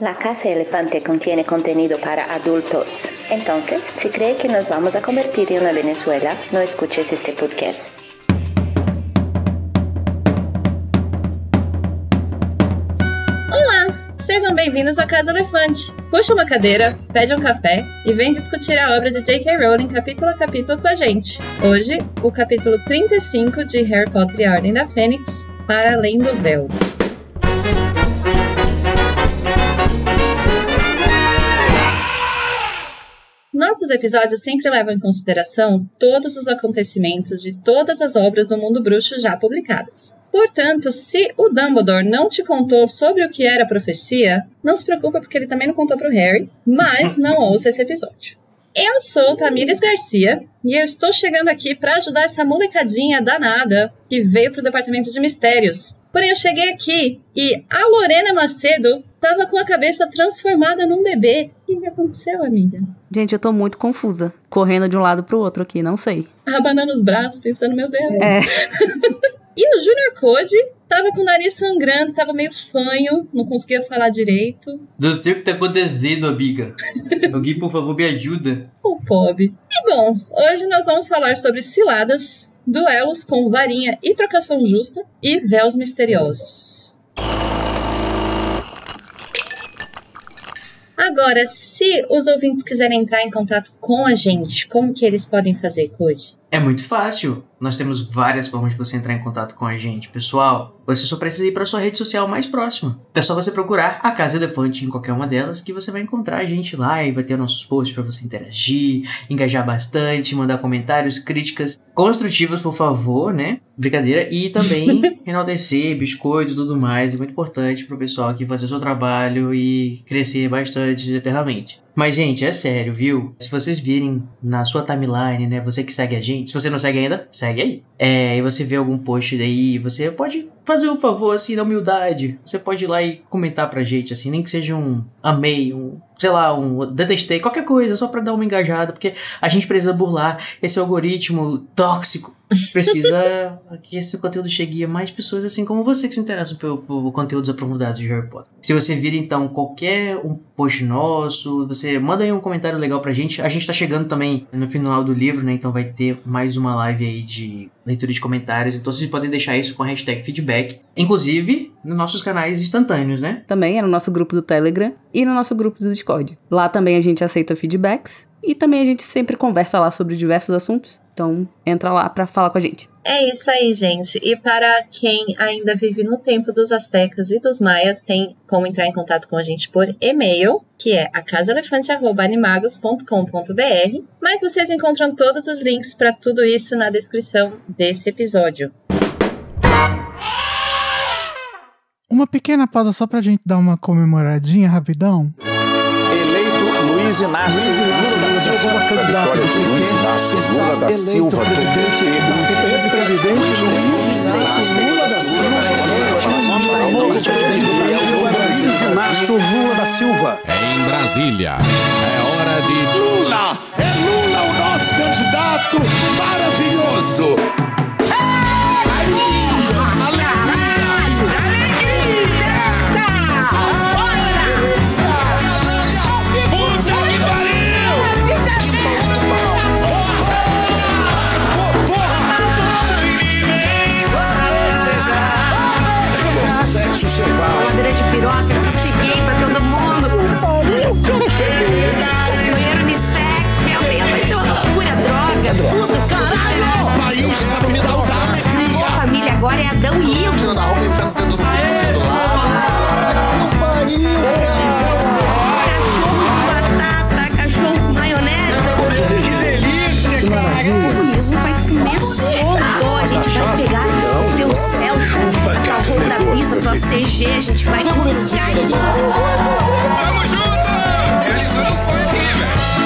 La Casa Elefante contiene contenido para adultos. Entonces, si cree que nos vamos a convertir en una Venezuela, no escuches este podcast. Olá, sejam bem-vindos à Casa Elefante. Puxa uma cadeira, pede um café e vem discutir a obra de J.K. Rowling capítulo a capítulo com a gente. Hoje, o capítulo 35 de Harry Potter e a Ordem da Fênix, Para Além do Véu. Nossos episódios sempre levam em consideração todos os acontecimentos de todas as obras do mundo bruxo já publicadas. Portanto, se o Dumbledore não te contou sobre o que era a profecia, não se preocupa porque ele também não contou para o Harry, mas não ouça esse episódio. Eu sou Tamires Garcia e eu estou chegando aqui para ajudar essa molecadinha danada que veio para o departamento de mistérios. Porém, eu cheguei aqui e a Lorena Macedo tava com a cabeça transformada num bebê. O que, que aconteceu, amiga? Gente, eu tô muito confusa. Correndo de um lado pro outro aqui, não sei. Abanando os braços, pensando, meu Deus. É. E o Junior Code tava com o nariz sangrando, tava meio fanho, não conseguia falar direito. Não sei o que tá acontecendo, amiga. Alguém, por favor, me ajuda. O pobre. E bom, hoje nós vamos falar sobre ciladas, duelos com varinha e trocação justa e véus misteriosos. Agora, se os ouvintes quiserem entrar em contato com a gente, como que eles podem fazer, Code? É muito fácil. Nós temos várias formas de você entrar em contato com a gente. Pessoal, você só precisa ir para sua rede social mais próxima. É só você procurar a Casa Elefante em qualquer uma delas que você vai encontrar a gente lá e vai ter nossos posts para você interagir, engajar bastante, mandar comentários, críticas construtivas, por favor, né? Brincadeira. E também enaltecer, biscoitos e tudo mais. É muito importante pro pessoal aqui fazer o seu trabalho e crescer bastante eternamente. Mas, gente, é sério, viu? Se vocês virem na sua timeline, né? Você que segue a gente, se você não segue ainda, segue aí. É, e você vê algum post daí, você pode fazer um favor, assim, na humildade. Você pode ir lá e comentar pra gente, assim, nem que seja um amei, um, sei lá, um detestei, qualquer coisa, só pra dar uma engajada, porque a gente precisa burlar esse algoritmo tóxico. Precisa que esse conteúdo chegue a mais pessoas assim como você que se interessam por, por conteúdos aprofundados de Harry Potter. Se você vir então qualquer um post nosso, você manda aí um comentário legal pra gente. A gente tá chegando também no final do livro, né? Então vai ter mais uma live aí de leitura de comentários. Então vocês podem deixar isso com a hashtag feedback. Inclusive nos nossos canais instantâneos, né? Também é no nosso grupo do Telegram e no nosso grupo do Discord. Lá também a gente aceita feedbacks e também a gente sempre conversa lá sobre diversos assuntos. Então entra lá pra falar com a gente. É isso aí, gente. E para quem ainda vive no tempo dos astecas e dos maias, tem como entrar em contato com a gente por e-mail, que é acasaelefante.animagos.com.br. Mas vocês encontram todos os links para tudo isso na descrição desse episódio. Uma pequena pausa só pra gente dar uma comemoradinha rapidão. Luiz Inácio Lula da Silva. Candidato Vitória de do Luiz PT, Inácio Lula da Silva presidente. Ex-presidente Luiz Inácio Lula da Silva. Luiz Inácio Lula da Silva. Em Brasília, é hora de Lula! É Lula o nosso candidato maravilhoso! Puta caralho! O país está no metal da alegria. Pô, família agora é Adão e Ivo. Tirando a roupa e enfiando o dedo no do lado. Que pariu, Cachorro com batata, cachorro com maionese. Que delícia, O comunismo vai comer solto. A gente vai pegar o teu Celta, a tua roupa bisa, tua CG, a gente vai. Tamo junto! Realizando o sonho aqui, velho.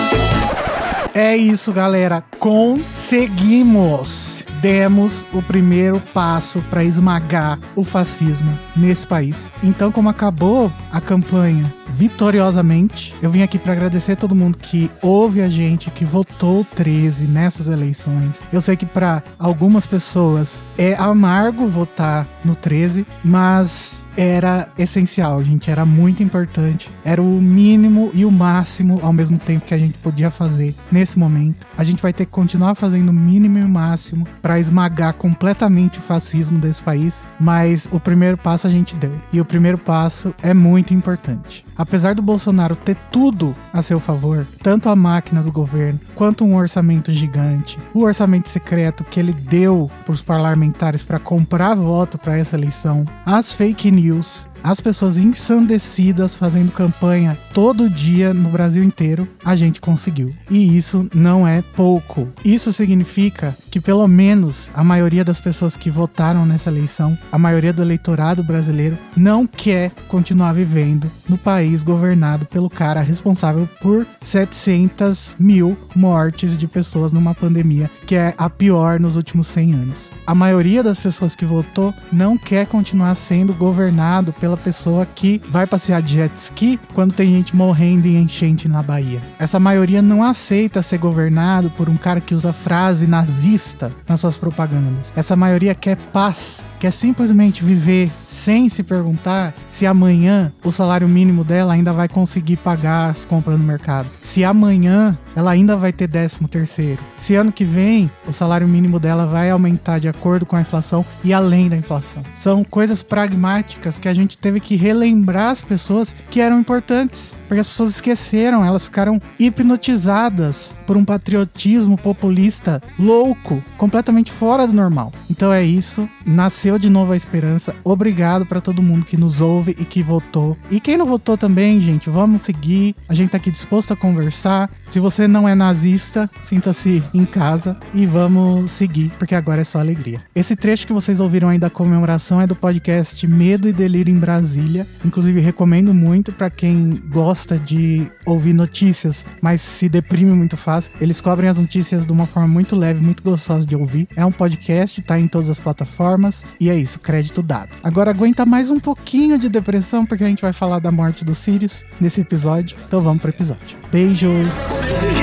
É isso, galera. Conseguimos! Demos o primeiro passo para esmagar o fascismo nesse país. Então, como acabou a campanha vitoriosamente, eu vim aqui para agradecer todo mundo que ouve a gente, que votou 13 nessas eleições. Eu sei que para algumas pessoas é amargo votar no 13, mas era essencial, gente. Era muito importante. Era o mínimo e o máximo ao mesmo tempo que a gente podia fazer nesse momento. A gente vai ter que continuar fazendo o mínimo e o máximo para esmagar completamente o fascismo desse país, mas o primeiro passo a gente deu. E o primeiro passo é muito importante. Apesar do Bolsonaro ter tudo a seu favor, tanto a máquina do governo quanto um orçamento gigante, o orçamento secreto que ele deu para os parlamentares para comprar voto para essa eleição, as fake news, as pessoas ensandecidas fazendo campanha todo dia no Brasil inteiro, a gente conseguiu. E isso não é pouco. Isso significa que pelo menos a maioria das pessoas que votaram nessa eleição, a maioria do eleitorado brasileiro, não quer continuar vivendo no país governado pelo cara responsável por 700 mil mortes de pessoas numa pandemia, que é a pior nos últimos 100 anos. A maioria das pessoas que votou não quer continuar sendo governado pela pessoa que vai passear de jet ski quando tem gente morrendo em enchente na Bahia. Essa maioria não aceita ser governado por um cara que usa frase nazista nas suas propagandas. Essa maioria quer paz, quer simplesmente viver sem se perguntar se amanhã o salário mínimo dela ainda vai conseguir pagar as compras no mercado. Se amanhã ela ainda vai ter 13 terceiro. Se ano que vem o salário mínimo dela vai aumentar de acordo com a inflação e além da inflação. São coisas pragmáticas que a gente teve que relembrar as pessoas que eram importantes. Porque as pessoas esqueceram, elas ficaram hipnotizadas por um patriotismo populista louco, completamente fora do normal. Então é isso, nasceu de novo a esperança. Obrigado para todo mundo que nos ouve e que votou. E quem não votou também, gente, vamos seguir. A gente tá aqui disposto a conversar. Se você não é nazista, sinta-se em casa e vamos seguir, porque agora é só alegria. Esse trecho que vocês ouviram aí da comemoração é do podcast Medo e Delírio em Brasília. Inclusive recomendo muito para quem gosta de ouvir notícias, mas se deprime muito fácil. Eles cobrem as notícias de uma forma muito leve, muito gostosa de ouvir. É um podcast, tá em todas as plataformas. E é isso, crédito dado. Agora aguenta mais um pouquinho de depressão, porque a gente vai falar da morte do Sirius nesse episódio. Então vamos pro episódio. Beijos!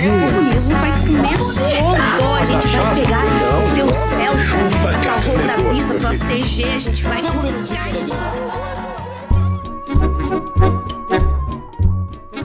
O comunismo vai comer solto. A gente vai pegar o teu Celta, tua Honda Bisa, tua CG, a gente vai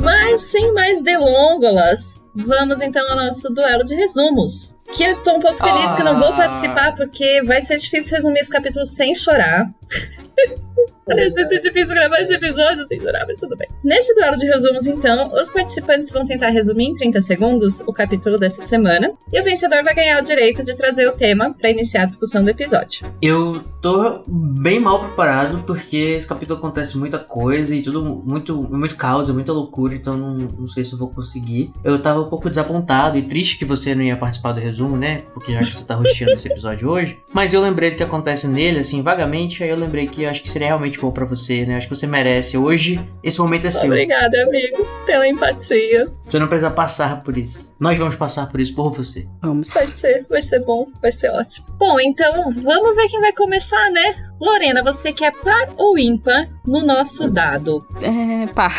Mas sem mais delongas, vamos então ao nosso duelo de resumos. Que eu estou um pouco feliz que não vou participar, porque vai ser difícil resumir esse capítulo sem chorar. Aliás, vai ser difícil gravar esse episódio sem chorar, mas tudo bem. Nesse duelo de resumos, então, os participantes vão tentar resumir em 30 segundos o capítulo dessa semana, e o vencedor vai ganhar o direito de trazer o tema para iniciar a discussão do episódio. Eu tô bem mal preparado porque esse capítulo acontece muita coisa e tudo muito, muito caos, muita loucura, então não, não sei se eu vou conseguir. Eu tava um pouco desapontado e triste que você não ia participar do resumo, né? Porque já que você tá rosteando esse episódio hoje. Mas eu lembrei do que acontece nele, assim, vagamente, aí eu lembrei que eu acho que seria realmente bom pra você, né? Acho que você merece. Hoje, esse momento é seu. Obrigada, amigo, pela empatia. Você não precisa passar por isso. Nós vamos passar por isso por você. Vamos. Vai ser, vai ser bom, vai ser ótimo. Bom, então vamos ver quem vai começar, né? Lorena, você quer par ou ímpar no nosso dado? É, pá.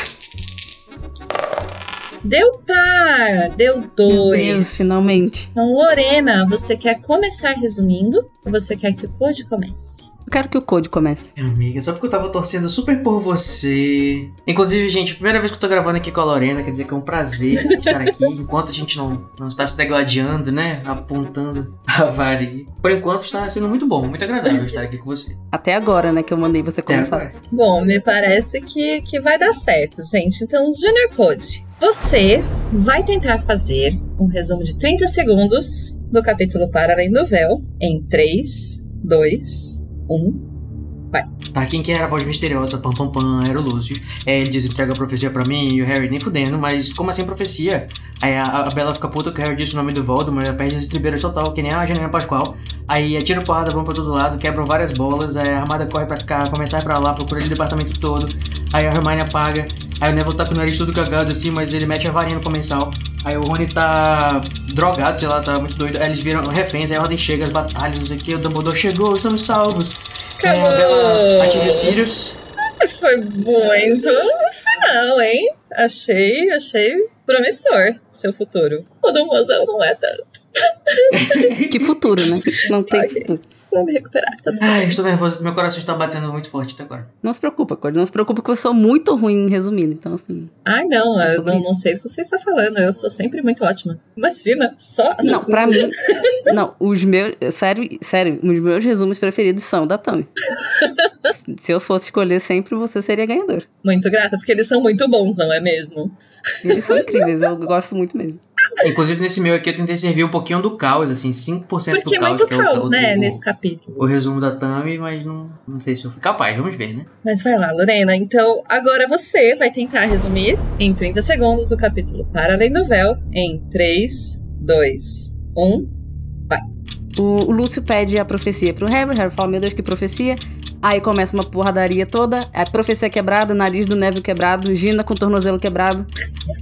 Deu par, deu dois. Meu Deus, finalmente. Então, Lorena, você quer começar resumindo ou você quer que o Code comece? Eu quero que o Code comece. Amiga, só porque eu tava torcendo super por você. Inclusive, gente, primeira vez que eu tô gravando aqui com a Lorena, quer dizer que é um prazer estar aqui, enquanto a gente não, não está se degladiando, né? Apontando a varia. Por enquanto está sendo muito bom, muito agradável estar aqui com você. Até agora, né, que eu mandei você começar. Bom, me parece que, que vai dar certo, gente. Então, Junior Code, você vai tentar fazer um resumo de 30 segundos do capítulo Para Além do Véu em 3, 2, 1. Tá, quem que era a voz misteriosa, pam pam pam, era o Lúcio. É, ele diz entrega a profecia pra mim e o Harry nem fudendo, mas como assim profecia? Aí a, a Bela fica puta que o Harry disse o nome do Voldemort, perde as estribeiras total, que nem a Janina Pascoal. Aí atira porrada, vão pra todo lado, quebram várias bolas, aí a armada corre pra cá, começa a ir pra lá, procura o departamento todo. Aí a Hermione apaga, aí o Neville tá com o nariz todo cagado assim, mas ele mete a varinha no comensal. Aí o Rony tá drogado, sei lá, tá muito doido. Aí eles viram reféns, aí a ordem chega, as batalhas, não sei o que, o Dumbledore chegou, estamos salvos. É, a Bela atinge o Sirius. Foi muito no final, hein? Achei, achei promissor seu futuro. O do mozão não é tanto. Que futuro, né? Não tem Ok. futuro. Vou me recuperar. Tá tudo Ai, bem. estou nervoso, meu coração está batendo muito forte até agora. Não se preocupa, Cody. Não se preocupa que eu sou muito ruim em resumindo. Então, assim. Ai, não, É eu não, não sei o que você está falando. Eu sou sempre muito ótima. Imagina, só. Não, pra mim. Não, os meus. Sério, sério, os meus resumos preferidos são o da Tami. Se eu fosse escolher sempre, você seria ganhador. Muito grata, porque eles são muito bons, não é mesmo? Eles são incríveis, eu gosto muito mesmo. Inclusive, nesse meu aqui, eu tentei servir um pouquinho do caos, assim, 5% do Porque é caos. muito que é o- caos, o, né, o, nesse capítulo. o resumo da Tami, mas não, não sei se eu fui capaz. Vamos ver, né? Mas vai lá, Lorena. Então, agora você vai tentar resumir em 30 segundos o capítulo Para Além do Véu em 3, 2, 1. O, o Lúcio pede a profecia pro Harry, o Harry fala, meu Deus, que profecia. Aí começa uma porradaria toda, a profecia quebrada, nariz do Neville quebrado, Gina com o tornozelo quebrado.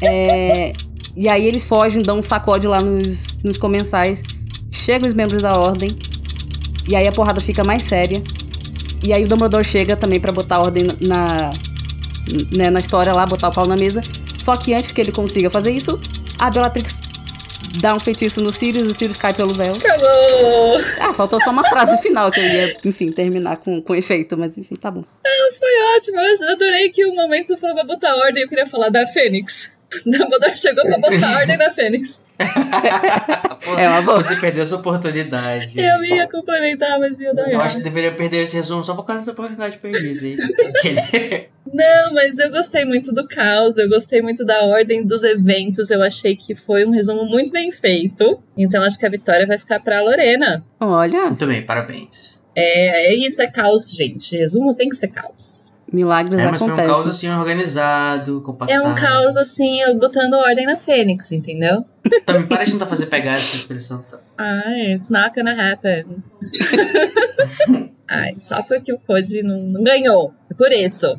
É, e aí eles fogem, dão um sacode lá nos, nos comensais. Chegam os membros da ordem. E aí a porrada fica mais séria. E aí o Dumbledore chega também pra botar ordem na, né, na história lá, botar o pau na mesa. Só que antes que ele consiga fazer isso, a Bellatrix dá um feitiço no Sirius, o Sirius cai pelo véu. Acabou! Ah, faltou só uma frase final que eu ia, enfim, terminar com, com efeito, mas enfim, tá bom. Foi ótimo. Eu adorei que o momento você falou pra botar ordem. Eu queria falar da Fênix. Dumbledore chegou pra botar ordem na Fênix. Pô, É uma boa. Você perdeu essa oportunidade. Eu ia complementar, mas ia dar Eu acho que deveria perder esse resumo só por causa dessa oportunidade perdida. hein? Não, mas eu gostei muito do caos, eu gostei muito da ordem dos eventos, eu achei que foi um resumo muito bem feito. Então acho que a vitória vai ficar pra Lorena. Olha, Muito bem, parabéns. É, é isso, é caos, gente. Resumo tem que ser caos. Milagres É, mas foi um acontecem. caos assim organizado, É compassado. um caos assim, botando ordem na Fênix, entendeu? Também para de tentar fazer pegar essa expressão. Tá? Ai, it's not gonna happen. Ai, só porque o Code não, não ganhou. É por isso.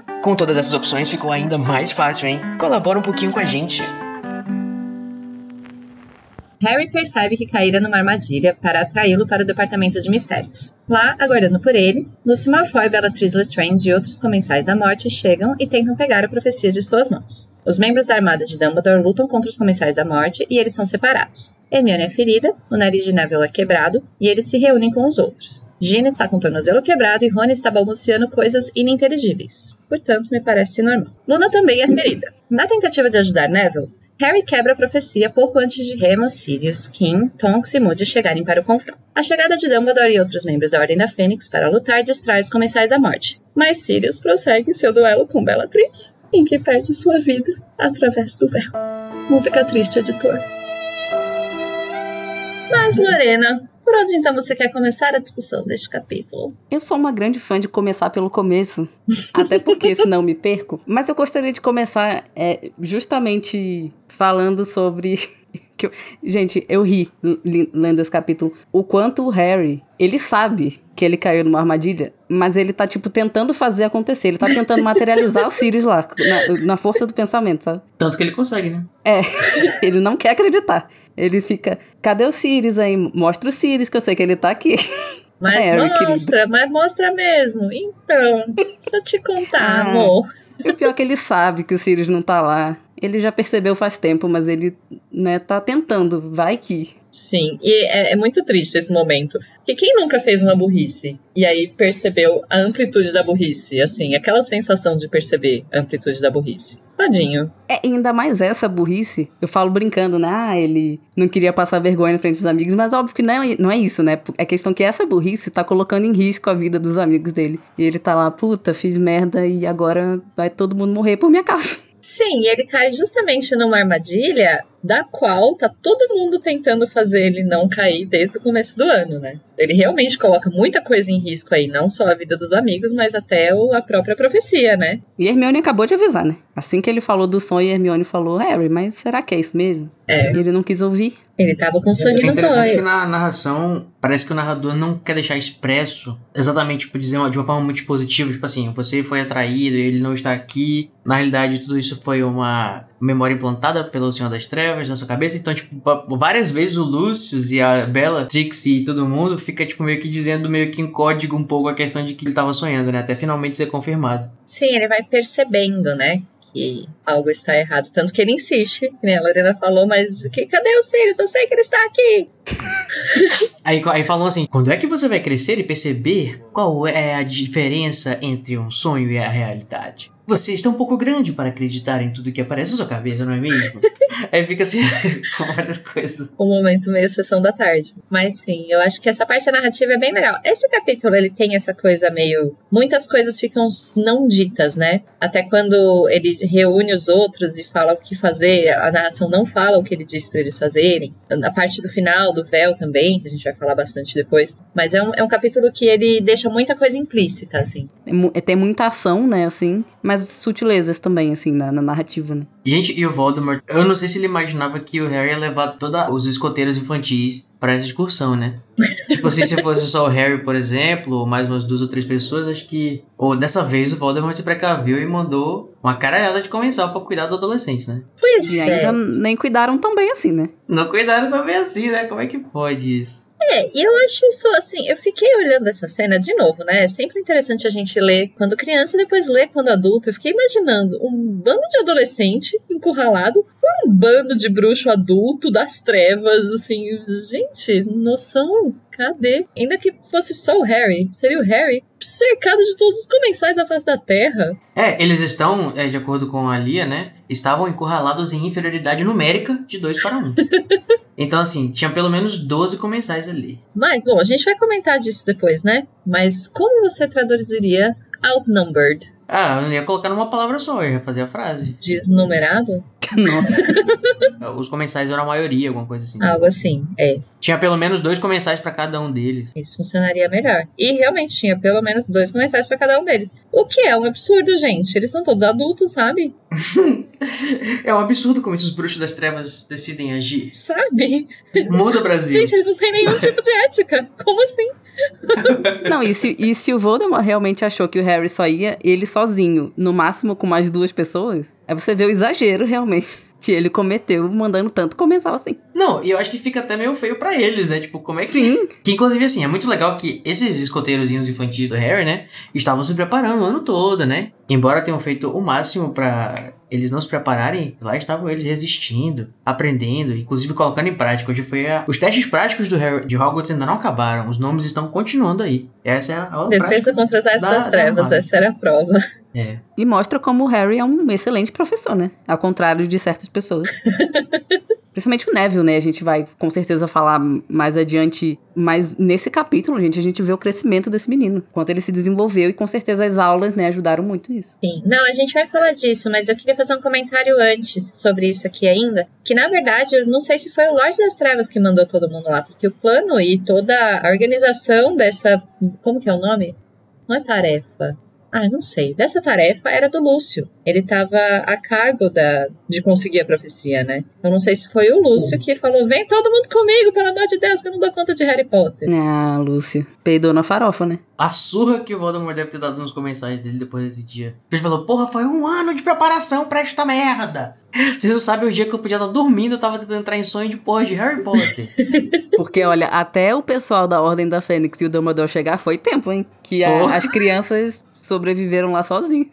Com todas essas opções ficou ainda mais fácil, hein? Colabora um pouquinho com a gente. Harry percebe que caíra numa armadilha para atraí-lo para o departamento de mistérios. Lá, aguardando por ele, Lucy Malfoy, Bellatrix Lestrange e outros comensais da morte chegam e tentam pegar a profecia de suas mãos. Os membros da armada de Dumbledore lutam contra os comensais da morte e eles são separados. Hermione é ferida, o nariz de Neville é quebrado e eles se reúnem com os outros. Gina está com o tornozelo quebrado e Rony está balbuciando coisas ininteligíveis. Portanto, me parece normal. Luna também é ferida. Na tentativa de ajudar Neville, Harry quebra a profecia pouco antes de Remus, Sirius, Kim, Tonks e Moody chegarem para o confronto. A chegada de Dumbledore e outros membros da Ordem da Fênix para lutar distrai os comensais da morte. Mas Sirius prossegue seu duelo com Bellatrix, em que perde sua vida através do véu. Música triste, editor. Mas, Lorena, por onde então você quer começar a discussão deste capítulo? Eu sou uma grande fã de começar pelo começo, até porque senão me perco. Mas eu gostaria de começar é, justamente falando sobre. Que eu- Gente, eu ri lendo esse capítulo. O quanto o Harry, ele sabe que ele caiu numa armadilha, mas ele tá, tipo, tentando fazer acontecer. Ele tá tentando materializar o Sirius lá, na, na força do pensamento, sabe? Tanto que ele consegue, né? É, ele não quer acreditar. Ele fica, cadê o Sirius aí? Mostra o Sirius, que eu sei que ele tá aqui. Mas Harry, mostra, querido. mas mostra mesmo. Então, deixa eu te contar, Ah. amor. E o pior é que ele sabe que o Sirius não tá lá. Ele já percebeu faz tempo, mas ele, né, tá tentando. Vai que. Sim, e é, é muito triste esse momento. Porque quem nunca fez uma burrice e aí percebeu a amplitude da burrice? Assim, aquela sensação de perceber a amplitude da burrice. Tadinho. É, ainda mais essa burrice. Eu falo brincando, né? Ah, ele não queria passar vergonha na frente dos amigos, mas óbvio que não é, não é isso, né? É questão que essa burrice tá colocando em risco a vida dos amigos dele. E ele tá lá, puta, fiz merda e agora vai todo mundo morrer por minha causa. Sim, ele cai justamente numa armadilha da qual tá todo mundo tentando fazer ele não cair desde o começo do ano, né? Ele realmente coloca muita coisa em risco aí, não só a vida dos amigos, mas até o, a própria profecia, né? E Hermione acabou de avisar, né? Assim que ele falou do sonho, Hermione falou, Harry, mas será que é isso mesmo? É. E ele não quis ouvir. Ele tava com sangue É no interessante que sonho. na narração parece que o narrador não quer deixar expresso exatamente, tipo, dizer uma- de uma forma muito positiva, tipo assim, você foi atraído, ele não está aqui. Na realidade, tudo isso foi uma memória implantada pelo Senhor das Trevas na sua cabeça. Então, tipo, várias vezes o Lucius e a Bella, Trixie e todo mundo fica, tipo, meio que dizendo meio que em código um pouco a questão de que ele tava sonhando, né? Até finalmente ser confirmado. Sim, ele vai percebendo, né? Que algo está errado. Tanto que ele insiste, que nem a Lorena falou, mas que, cadê o Sirius? Eu sei que ele está aqui. Aí, aí falam assim: quando é que você vai crescer e perceber qual é a diferença entre um sonho e a realidade? Você está um pouco grande para acreditar em tudo que aparece na sua cabeça, não é mesmo? aí fica assim, com várias coisas. Um momento meio sessão da tarde. Mas sim, eu acho que essa parte narrativa é bem legal. Esse capítulo, ele tem essa coisa meio... Muitas coisas ficam não ditas, né? Até quando ele reúne os outros e fala o que fazer, a narração não fala o que ele disse para eles fazerem. A parte do final, do véu também, que a gente vai falar bastante depois. Mas é um, é um capítulo que ele deixa muita coisa implícita, assim. É é- Tem muita ação, né, assim, mas sutilezas também, assim, na, na narrativa, né? Gente, e o Voldemort, eu não sei se ele imaginava que o Harry ia levar todos os escoteiros infantis para essa excursão, né? tipo assim, se fosse só o Harry, por exemplo, ou mais umas duas ou três pessoas, acho que. Ou dessa vez o Voldemort se precaveu e mandou uma caralhada de comensal pra cuidar do adolescente, né? Pois E é. ainda nem cuidaram tão bem assim, né? Não cuidaram também assim, né? Como é que pode isso? É, e eu acho isso assim, eu fiquei olhando essa cena de novo, né? É sempre interessante a gente ler quando criança e depois ler quando adulto. Eu fiquei imaginando um bando de adolescente encurralado um bando de bruxo adulto das trevas, assim, gente, noção, cadê? Ainda que fosse só o Harry, seria o Harry cercado de todos os comensais da face da terra. É, eles estão, é, de acordo com a Lia, né? Estavam encurralados em inferioridade numérica de 2 para 1. Um. então, assim, tinha pelo menos 12 comensais ali. Mas, bom, a gente vai comentar disso depois, né? Mas como você traduziria outnumbered? Ah, eu ia colocar numa palavra só, eu ia fazer a frase. Desnumerado? Nossa. Os comensais eram a maioria, alguma coisa assim. Algo assim, é. Tinha pelo menos dois comensais para cada um deles. Isso funcionaria melhor. E realmente tinha pelo menos dois comensais pra cada um deles. O que é um absurdo, gente. Eles são todos adultos, sabe? É um absurdo como esses bruxos das trevas decidem agir. Sabe? Muda, Brasil. Gente, eles não têm nenhum tipo de ética. Como assim? Não, e se, e se o Voldemort realmente achou que o Harry só ia ele sozinho, no máximo com mais duas pessoas, aí você vê o exagero realmente que ele cometeu mandando tanto comensal assim. Não, e eu acho que fica até meio feio pra eles, né? Tipo, como é que. Sim. Que inclusive, assim, é muito legal que esses escoteirozinhos infantis do Harry, né? Estavam se preparando o ano todo, né? Embora tenham feito o máximo pra eles não se prepararem, lá estavam eles resistindo, aprendendo, inclusive colocando em prática. Hoje foi a... Os testes práticos do Harry, de Hogwarts ainda não acabaram, os nomes estão continuando aí. Essa é a Defesa contra as da- da trevas. armada. Essa era a prova. É. E mostra como o Harry é um excelente professor, né? Ao contrário de certas pessoas. Principalmente o Neville, né? A gente vai com certeza falar mais adiante. Mas nesse capítulo, gente, a gente vê o crescimento desse menino. Quanto ele se desenvolveu e com certeza as aulas, né, ajudaram muito isso. Sim. Não, a gente vai falar disso, mas eu queria fazer um comentário antes sobre isso aqui ainda. Que na verdade, eu não sei se foi o Lorde das Trevas que mandou todo mundo lá, porque o plano e toda a organização dessa. Como que é o nome? Não é tarefa. Ah, não sei. Dessa tarefa era do Lúcio. Ele estava a cargo da, de conseguir a profecia, né? Eu não sei se foi o Lúcio que falou: vem todo mundo comigo, pelo amor de Deus, que eu não dou conta de Harry Potter. Ah, Lúcio. Peidou na farofa, né? A surra que o Voldemort deve ter dado nos comensais dele depois desse dia. Ele falou, porra, foi um ano de preparação pra esta merda. Vocês não sabem o dia que eu podia estar dormindo, eu tava tentando entrar em sonho de porra de Harry Potter. Porque, olha, até o pessoal da Ordem da Fênix e o Dumbledore chegar foi tempo, hein? Que a- as crianças sobreviveram lá sozinhos.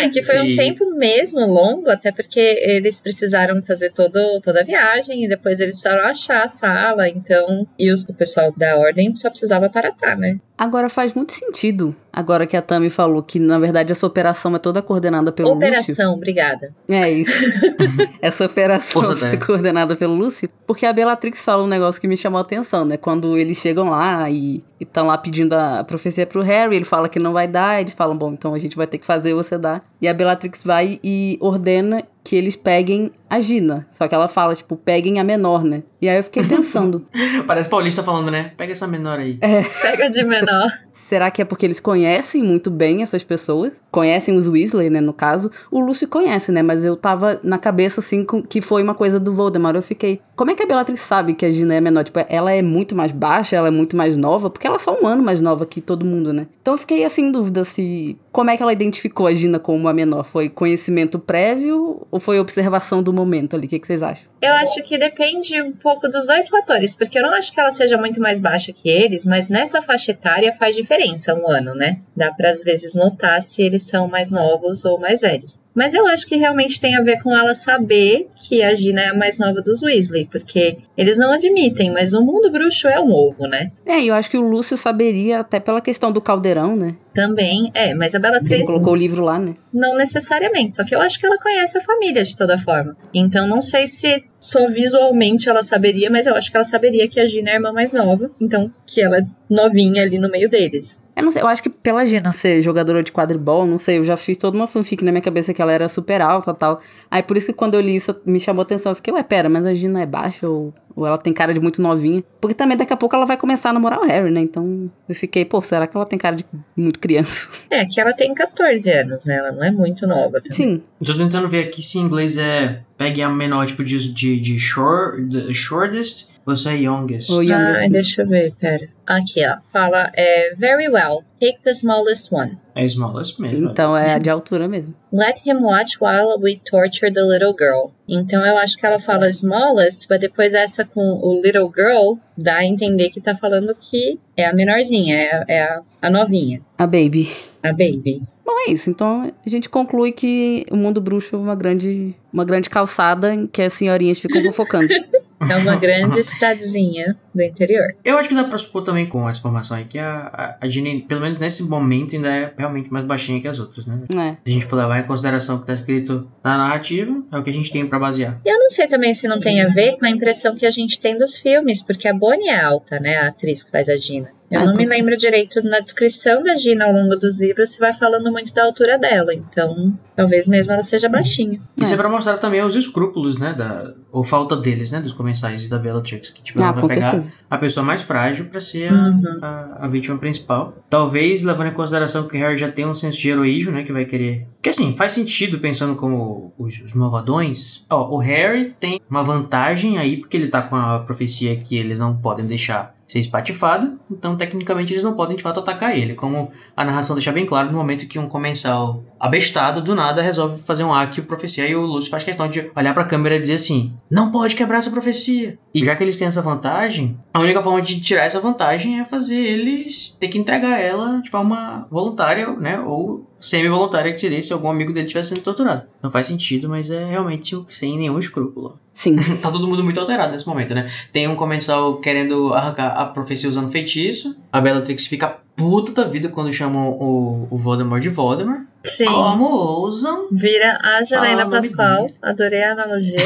É que foi Sim. um tempo mesmo longo, até porque eles precisaram fazer todo, toda a viagem e depois eles precisaram achar a sala, então. E os, o pessoal da ordem só precisava aparatar, né? Agora faz muito sentido, agora que a Tami falou que, na verdade, essa operação é toda coordenada pelo Lúcio. Operação, obrigada. É isso. Essa operação Força Terra. coordenada pelo Lúcio. Porque a Bellatrix fala um negócio que me chamou a atenção, né? Quando eles chegam lá e estão lá pedindo a profecia pro Harry, ele fala que não vai dar, eles falam, bom, então a gente vai ter que fazer você dar. E a Bellatrix vai e ordena que eles peguem a Gina. Só que ela fala, tipo, peguem a menor, né? E aí eu fiquei pensando. Parece paulista falando, né? Pega essa menor aí. É. Pega de menor. Será que é porque eles conhecem muito bem essas pessoas? Conhecem os Weasley, né, no caso. O Lúcio conhece, né? Mas eu tava na cabeça, assim, com- que foi uma coisa do Voldemort. Eu fiquei, como é que a Bellatrix sabe que a Gina é menor? Tipo, ela é muito mais baixa, ela é muito mais nova, porque ela é só um ano mais nova que todo mundo, né? Então eu fiquei, assim, em dúvida se... Como é que ela identificou a Gina como uma menor? Foi conhecimento prévio ou foi observação do momento ali? O que, que vocês acham? Eu acho que depende um pouco dos dois fatores, porque eu não acho que ela seja muito mais baixa que eles, mas nessa faixa etária faz diferença um ano, né? Dá pra às vezes notar se eles são mais novos ou mais velhos. Mas eu acho que realmente tem a ver com ela saber que a Gina é a mais nova dos Weasley, porque eles não admitem, mas o mundo bruxo é um ovo, né? É, e eu acho que o Lúcio saberia até pela questão do caldeirão, né? Também, é, mas a Ele Bellatrix colocou o livro lá, né? não necessariamente, só que eu acho que ela conhece a família de toda forma. Então não sei se só visualmente ela saberia, mas eu acho que ela saberia que a Gina é a irmã mais nova, então que ela é novinha ali no meio deles. Eu não sei, eu acho que pela Gina ser jogadora de quadribol, não sei, eu já fiz toda uma fanfic na minha cabeça que ela era super alta e tal. Aí por isso que quando eu li isso me chamou atenção. Eu fiquei, ué, pera, mas a Gina é baixa ou, ou ela tem cara de muito novinha? Porque também daqui a pouco ela vai começar a namorar o Harry, né? Então eu fiquei, pô, será que ela tem cara de muito criança? É, que ela tem 14 anos, né? Ela não é muito nova também. Sim. Eu tô tentando ver aqui se em inglês é. Pegue a menor, tipo, de, de, de short, the shortest, ou se é youngest. Ou youngest. Ah, deixa eu ver, pera. Aqui, ó. Fala, é, very well. Take the smallest one. É smallest mesmo. Então é a de altura mesmo. Let him watch while we torture the little girl. Então eu acho que ela fala smallest, mas depois essa com o little girl dá a entender que tá falando que é a menorzinha, é, a- é a, a novinha, A Baby. a baby. Bom, é isso. Então a gente conclui que o mundo bruxo é uma grande, uma grande calçada em que as senhorinhas ficam fofocando. É uma grande cidadezinha do interior. Eu acho que dá pra supor também com essa informação aí que a, a, a pelo menos nesse momento, ainda é realmente mais baixinha que as outras, né? É. Se a gente for levar em consideração o que tá escrito na narrativa, é o que a gente tem pra basear. E eu não sei também se não tem a ver com a impressão que a gente tem dos filmes, porque a Bonnie é alta, né? A atriz que faz a Gina. Eu Ah, não me lembro direito na descrição da Gina ao longo dos livros se vai falando muito da altura dela. Então, talvez mesmo ela seja baixinha. Isso é É. pra mostrar também os escrúpulos, né? Da, ou falta deles, né? Dos comensais e da Bellatrix. Que, tipo, Ah, ela vai pegar certeza. a pessoa mais frágil pra ser a, Uhum. a, a vítima principal. Talvez levando em consideração que o Harry já tem um senso de heroísmo, né? Que vai querer. Porque assim, faz sentido pensando como os, os malvadões. Ó, o Harry tem uma vantagem aí, porque ele tá com a profecia que eles não podem deixar ser espatifado, então tecnicamente eles não podem de fato atacar ele, como a narração deixa bem claro no momento que um comensal abestado do nada resolve fazer um acto profecia e o Lúcio faz questão de olhar pra câmera e dizer assim: "Não pode quebrar essa profecia". E já que eles têm essa vantagem, a única forma de tirar essa vantagem é fazer eles ter que entregar ela de forma voluntária, né, ou semi-voluntária que seria se algum amigo dele estivesse sendo torturado. Não faz sentido, mas é realmente sem nenhum escrúpulo. Sim. tá todo mundo muito alterado nesse momento, né? Tem um comensal querendo arrancar a profecia usando feitiço. A Bellatrix fica puta da vida quando chamam o, o Voldemort de Voldemort. Sim. Como ousam? Vira a Janaína Pascoal. Adorei a analogia.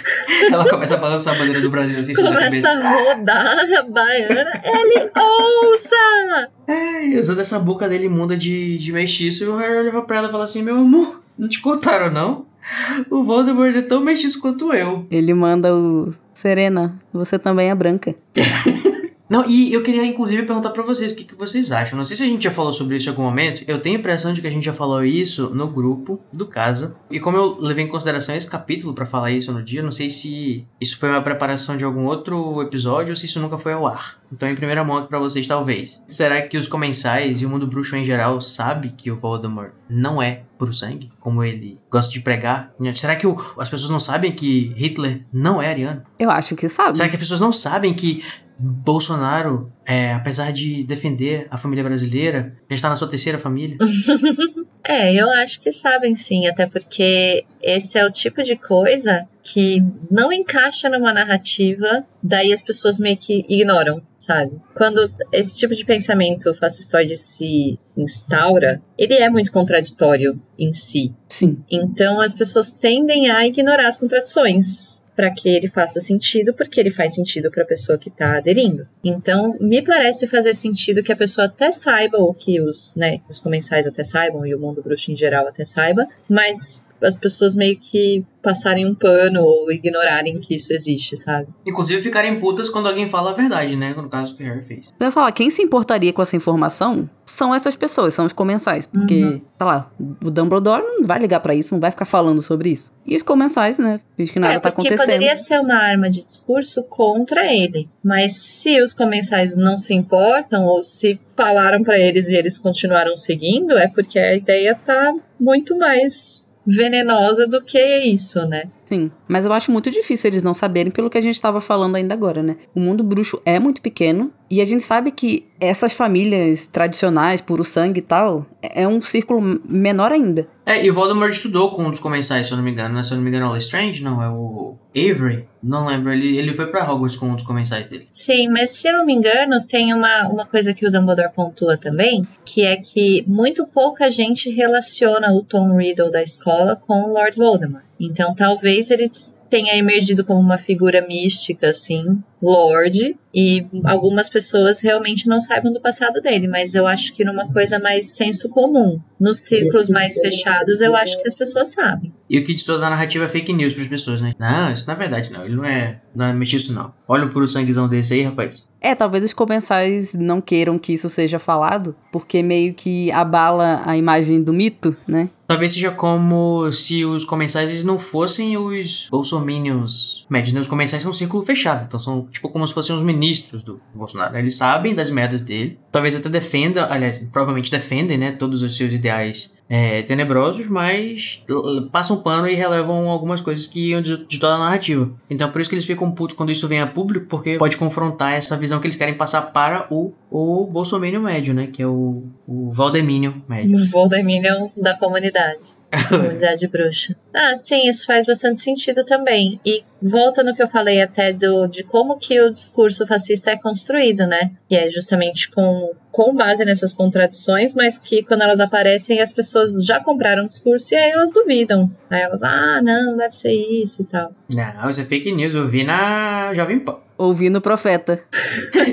Ela começa a balançar a bandeira do Brasil assim, Começa a rodar a baiana. Ele ousa! É, usando essa boca dele imunda de, de mestiço. E o Harry olha pra ela e fala assim: Meu amor, não te contaram não? O Voldemort é tão mestiço quanto eu. Ele manda o. Serena, você também é branca. Não, e eu queria inclusive perguntar pra vocês o que, que vocês acham. Não sei se a gente já falou sobre isso em algum momento. Eu tenho a impressão de que a gente já falou isso no grupo do Casa. E como eu levei em consideração esse capítulo pra falar isso no dia, não sei se isso foi uma preparação de algum outro episódio ou se isso nunca foi ao ar. Então, em primeira mão aqui pra vocês, talvez. Será que os comensais e o mundo bruxo em geral sabe que o Voldemort não é puro sangue, como ele gosta de pregar? Será que o- as pessoas não sabem que Hitler não é ariano? Eu acho que sabe. Será que as pessoas não sabem que Bolsonaro, é, apesar de defender a família brasileira, já está na sua terceira família? É, eu acho que sabem sim, até porque esse é o tipo de coisa que não encaixa numa narrativa, daí as pessoas meio que ignoram, sabe? Quando esse tipo de pensamento fascistoide se instaura, ele é muito contraditório em si. Sim. Então as pessoas tendem a ignorar as contradições para que ele faça sentido, porque ele faz sentido para a pessoa que está aderindo. Então, me parece fazer sentido que a pessoa até saiba, ou que os, né, os comensais até saibam, e o mundo bruxo em geral até saiba, mas as pessoas meio que passarem um pano ou ignorarem que isso existe, sabe? Inclusive ficarem putas quando alguém fala a verdade, né? No caso que o Harry fez. Eu ia falar, quem se importaria com essa informação são essas pessoas, são os comensais. Porque, Uhum. sei lá, o Dumbledore não vai ligar pra isso, não vai ficar falando sobre isso. E os comensais, né? Finge que nada é, tá porque acontecendo. poderia ser uma arma de discurso contra ele. Mas se os comensais não se importam, ou se falaram pra eles e eles continuaram seguindo, é porque a ideia tá muito mais venenosa do que isso, né? Sim, mas eu acho muito difícil eles não saberem pelo que a gente estava falando ainda agora, né? O mundo bruxo é muito pequeno e a gente sabe que essas famílias tradicionais, puro sangue e tal, é um círculo menor ainda. É, e o Voldemort estudou com um dos comensais, se eu não me engano, né? Se eu não me engano é o Lestrange, não, é o Avery. Não lembro, ele, ele foi pra Hogwarts com um dos comensais dele. Sim, mas se eu não me engano, tem uma, uma coisa que o Dumbledore pontua também, que é que muito pouca gente relaciona o Tom Riddle da escola com o Lord Voldemort. Então talvez ele tenha emergido como uma figura mística, assim, Lorde, e algumas pessoas realmente não saibam do passado dele, mas eu acho que numa coisa mais senso comum. Nos círculos mais fechados, eu acho que as pessoas sabem. E o que diz toda a narrativa é fake news pras pessoas, né? Não, isso não é verdade, não. Ele não é, não é mestiço, não. Olha o puro sanguezão desse aí, rapaz. É, talvez os comensais não queiram que isso seja falado, porque meio que abala a imagem do mito, né? Talvez seja como se os comensais eles não fossem os bolsominions né? Os comensais são um círculo fechado, então são tipo como se fossem os ministros do Bolsonaro. Eles sabem das merdas dele, talvez até defendam, aliás, provavelmente defendem, né, todos os seus ideais é, tenebrosos, mas l- passam pano e relevam algumas coisas que iam de, de toda a narrativa. Então por isso que eles ficam putos quando isso vem a público, porque pode confrontar essa visão que eles querem passar para o, o bolsominion médio, né, que é o, o Valdeminion médio. O Voldeminion da comunidade. Comunidade bruxa. Ah, sim, isso faz bastante sentido também. E volta no que eu falei até do, de como que o discurso fascista é construído, né? Que é justamente com, com base nessas contradições, mas que quando elas aparecem as pessoas já compraram o discurso e aí elas duvidam. Aí elas, ah, não, deve ser isso e tal. Não, isso é fake news, eu vi na Jovem Pan. Ouvindo o profeta.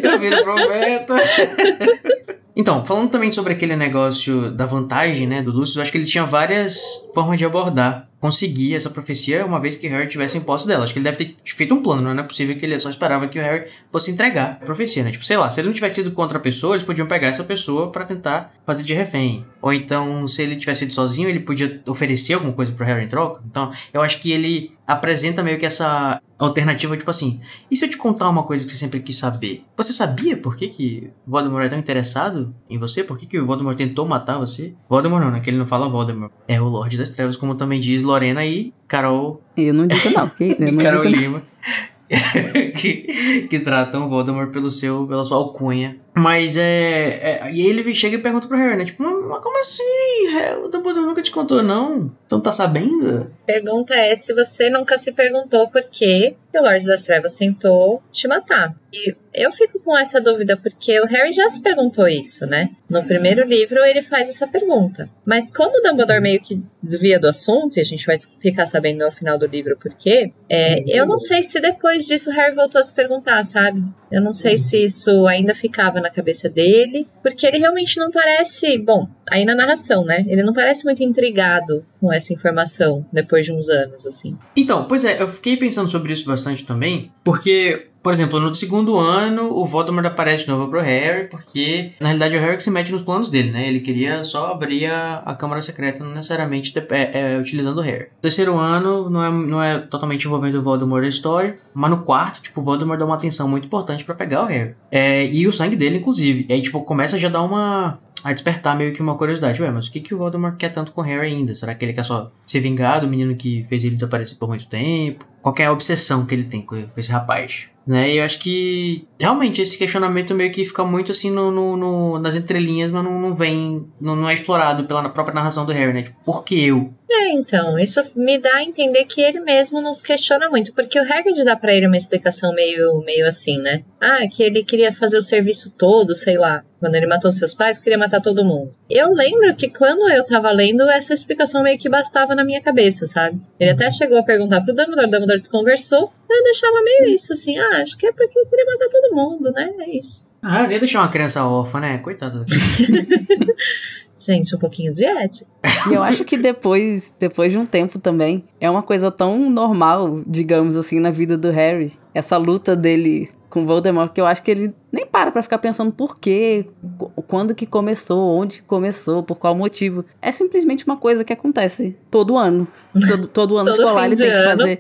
Eu vi no profeta. Então, falando também sobre aquele negócio da vantagem, né, do Lúcio, eu acho que ele tinha várias formas de abordar, conseguir essa profecia uma vez que Harry tivesse em posse dela. Acho que ele deve ter feito um plano, não é possível que ele só esperava que o Harry fosse entregar a profecia, né? Tipo, sei lá, se ele não tivesse sido contra a pessoa, eles podiam pegar essa pessoa pra tentar fazer de refém. Ou então, se ele tivesse ido sozinho, ele podia oferecer alguma coisa pro Harry em troca. Então, eu acho que ele apresenta meio que essa alternativa, tipo assim, e se eu te contar uma coisa que você sempre quis saber? Você sabia por que, que Voldemort é tão interessado em você? Por que, que o Voldemort tentou matar você? Voldemort não, né? Que ele não fala Voldemort. É o Lorde das Trevas, como também diz Lorena e Carol, Eu não digo não. que- Eu não Carol digo não. Lima. que, que tratam Voldemort pelo seu, pela sua alcunha. Mas é, é. E ele chega e pergunta pro Harry, né? Tipo, mas, mas como assim? O Dumbledore nunca te contou, não? Então tá sabendo? Pergunta é se você nunca se perguntou por que o Lorde das Trevas tentou te matar. E eu fico com essa dúvida porque o Harry já se perguntou isso, né? No primeiro livro ele faz essa pergunta. Mas como o Dumbledore meio que desvia do assunto, e a gente vai ficar sabendo ao final do livro por quê, é, eu não sei se depois disso o Harry voltou a se perguntar, sabe? Eu não sei se isso ainda ficava na cabeça dele, porque ele realmente não parece. Bom, aí na narração, né? Ele não parece muito intrigado com essa informação depois de uns anos, assim. Então, pois é, eu fiquei pensando sobre isso bastante também, porque, por exemplo, no segundo ano, o Voldemort aparece de novo pro Harry, porque, na realidade, é o Harry que se mete nos planos dele, né? Ele queria só abrir a, a Câmara Secreta, não necessariamente é, é, utilizando o Harry. No terceiro ano, não é, não é totalmente envolvendo o Voldemort na história, mas no quarto, tipo, o Voldemort dá uma atenção muito importante pra pegar o Harry. É, e o sangue dele, inclusive. E aí, tipo, começa a já dar uma a despertar meio que uma curiosidade. Ué, mas o que, que o Voldemort quer tanto com o Harry ainda? Será que ele quer só se vingar do menino que fez ele desaparecer por muito tempo? Qual é a obsessão que ele tem com com esse rapaz? Né? E eu acho que realmente esse questionamento meio que fica muito assim no, no- no- nas entrelinhas, mas não, não vem, não, não é explorado pela própria narração do Harry, né? Tipo, por que eu? É, então, isso me dá a entender que ele mesmo nos questiona muito, porque o Hagrid dá pra ele uma explicação meio, meio assim, né? Ah, que ele queria fazer o serviço todo, sei lá. Quando ele matou seus pais, queria matar todo mundo. Eu lembro que quando eu tava lendo, essa explicação meio que bastava na minha cabeça, sabe? Ele até chegou a perguntar pro Dumbledore, o Dumbledore desconversou, eu deixava meio isso, assim, ah, acho que é porque eu queria matar todo mundo, né? É isso. Ah, eu ia deixar uma criança órfã, né? Coitada. Gente, um pouquinho de ética. E eu acho que depois, depois de um tempo também, é uma coisa tão normal, digamos assim, na vida do Harry. Essa luta dele com Voldemort, que eu acho que ele nem para pra ficar pensando por quê, quando que começou, onde que começou, por qual motivo. É simplesmente uma coisa que acontece todo ano. Todo, todo ano Todo escolar ele tem que ano. fazer.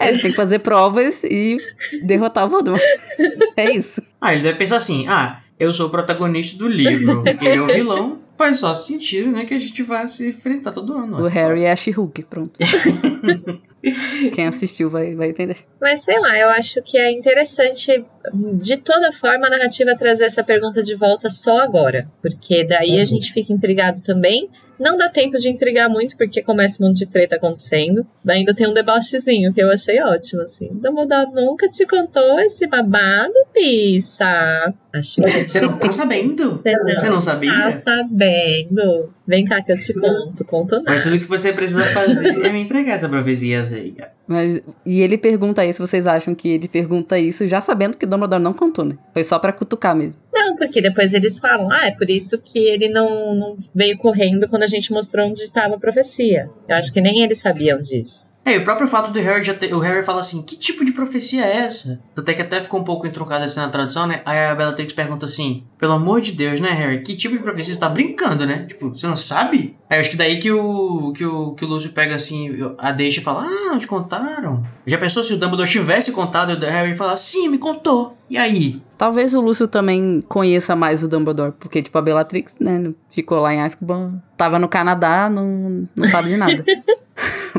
É, ele tem que fazer provas e derrotar o Voldemort. É isso. Ah, ele deve pensar assim: ah, eu sou o protagonista do livro, ele é o vilão. Faz só sentido, né, que a gente vai se enfrentar todo ano. O Harry é a She-Hulk, pronto. Quem assistiu vai, vai entender. Mas sei lá, eu acho que é interessante, de toda forma, a narrativa trazer essa pergunta de volta só agora. Porque daí a gente fica intrigado também. Não dá tempo de intrigar muito, porque começa um monte de treta acontecendo. Ainda tem um debochezinho que eu achei ótimo, assim. Dumbledore nunca te contou esse babado, bicha. Acho Você não tá sabendo? Você não sabia? Tá sabendo. Vem cá que eu te conto. Conto nada. Mas tudo que você precisa fazer é me entregar essa profecia aí. Mas, e ele pergunta isso, vocês acham que ele pergunta isso já sabendo que o Dumbledore não contou, né? Foi só pra cutucar mesmo. Não, porque depois eles falam, ah, é por isso que ele não, não veio correndo quando a gente mostrou onde estava a profecia. Eu acho que nem eles sabiam disso. É, e o próprio fato do Harry já ter, o Harry fala assim, que tipo de profecia é essa? Até que até ficou um pouco entroncado assim na tradução, né? Aí a Bellatrix pergunta assim, pelo amor de Deus, né, Harry? Que tipo de profecia você tá brincando, né? Tipo, você não sabe? Aí eu acho que daí que o, que o, que o Lúcio pega assim, a deixa e fala, ah, te contaram. Já pensou se o Dumbledore tivesse contado e o Harry falar, sim, me contou. E aí? Talvez o Lúcio também conheça mais o Dumbledore, porque, tipo, a Bellatrix, né, ficou lá em Azkaban, tava no Canadá, não, não sabe de nada.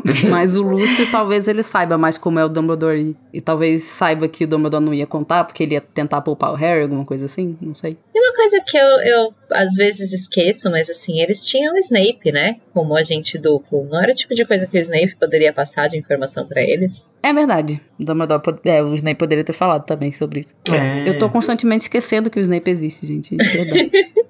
Mas o Lúcio, talvez ele saiba mais como é o Dumbledore e, e talvez saiba que o Dumbledore não ia contar, porque ele ia tentar poupar o Harry, alguma coisa assim, não sei. E uma coisa que eu, eu às vezes esqueço, mas assim, eles tinham o Snape, né? Como agente duplo. Não era o tipo de coisa que o Snape poderia passar de informação pra eles? É verdade. O Dumbledore, pod- é, o Snape poderia ter falado também sobre isso. É. Eu tô constantemente esquecendo que o Snape existe, gente. de verdade.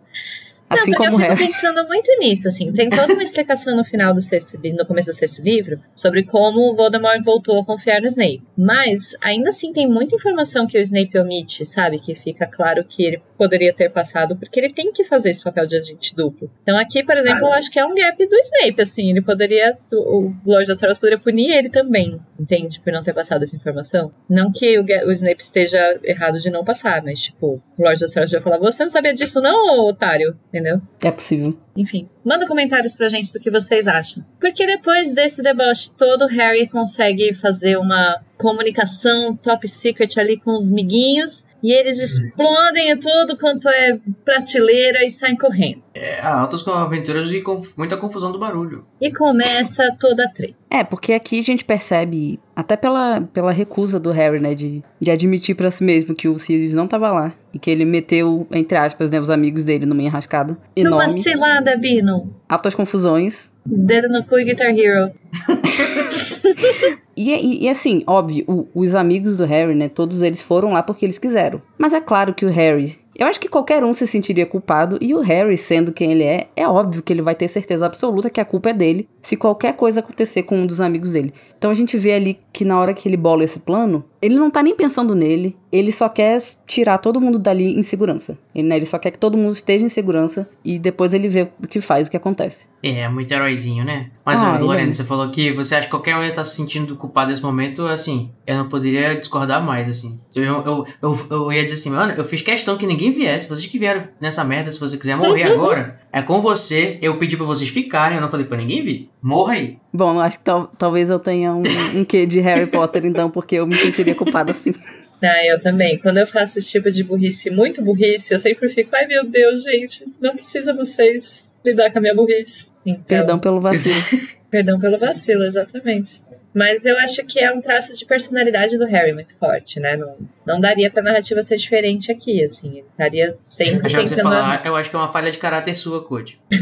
Assim não, como eu fico Harry. pensando muito nisso, assim. Tem toda uma explicação no final do sexto livro, no começo do sexto livro, sobre como o Voldemort voltou a confiar no Snape. Mas, ainda assim, tem muita informação que o Snape omite, sabe? Que fica claro que ele poderia ter passado, porque ele tem que fazer esse papel de agente duplo. Então, aqui, por exemplo, eu acho que é um gap do Snape, assim. Ele poderia. O Lorde das Trevas poderia punir ele também, entende? Por não ter passado essa informação. Não que o, o Snape esteja errado de não passar, mas, tipo, o Lorde das Trevas vai falar: Você não sabia disso, não, otário? Entendeu? É possível. Enfim, manda comentários pra gente do que vocês acham. Porque depois desse deboche todo, Harry consegue fazer uma comunicação top secret ali com os miguinhos. E eles explodem em tudo quanto é prateleira e saem correndo. É, altas com aventuras e com muita confusão do barulho. E começa toda a treta. É, porque aqui a gente percebe, até pela, pela recusa do Harry, né, de, de admitir pra si mesmo que o Sirius não tava lá. E que ele meteu, entre aspas, né, os amigos dele numa enrascada Numa enorme. cilada, Bino. Altas confusões. Dedo no cu e Guitar Hero. E, e, e assim, óbvio, o- os amigos do Harry, né, todos eles foram lá porque eles quiseram. Mas é claro que o Harry... Eu acho que qualquer um se sentiria culpado, e o Harry, sendo quem ele é, é óbvio que ele vai ter certeza absoluta que a culpa é dele se qualquer coisa acontecer com um dos amigos dele. Então a gente vê ali que na hora que ele bola esse plano, ele não tá nem pensando nele, ele só quer tirar todo mundo dali em segurança. Ele, né, ele só quer que todo mundo esteja em segurança e depois ele vê o que faz, o que acontece. É, muito heróizinho, né? Mas, Ah, Lorena, é. você falou que você acha que qualquer um ia estar se sentindo culpado nesse momento, assim, eu não poderia discordar mais, assim. Eu, eu, eu, eu ia dizer assim, mano, eu fiz questão que ninguém viesse, vocês que vieram nessa merda, se você quiser morrer agora, é com você, eu pedi pra vocês ficarem, eu não falei pra ninguém vir. Morra aí. Bom, eu acho que tal- talvez eu tenha um, um quê de Harry Potter, então, porque eu me sentiria culpada assim. Ah, eu também. Quando eu faço esse tipo de burrice, muito burrice, eu sempre fico, ai meu Deus, gente, não precisa vocês lidar com a minha burrice. Então, Perdão pelo vacilo. Perdão pelo vacilo, exatamente. Mas eu acho que é um traço de personalidade do Harry muito forte, né? Não, não daria pra narrativa ser diferente aqui, assim. Estaria sempre Achava que você tentando. falar, eu acho que é uma falha de caráter sua, Code.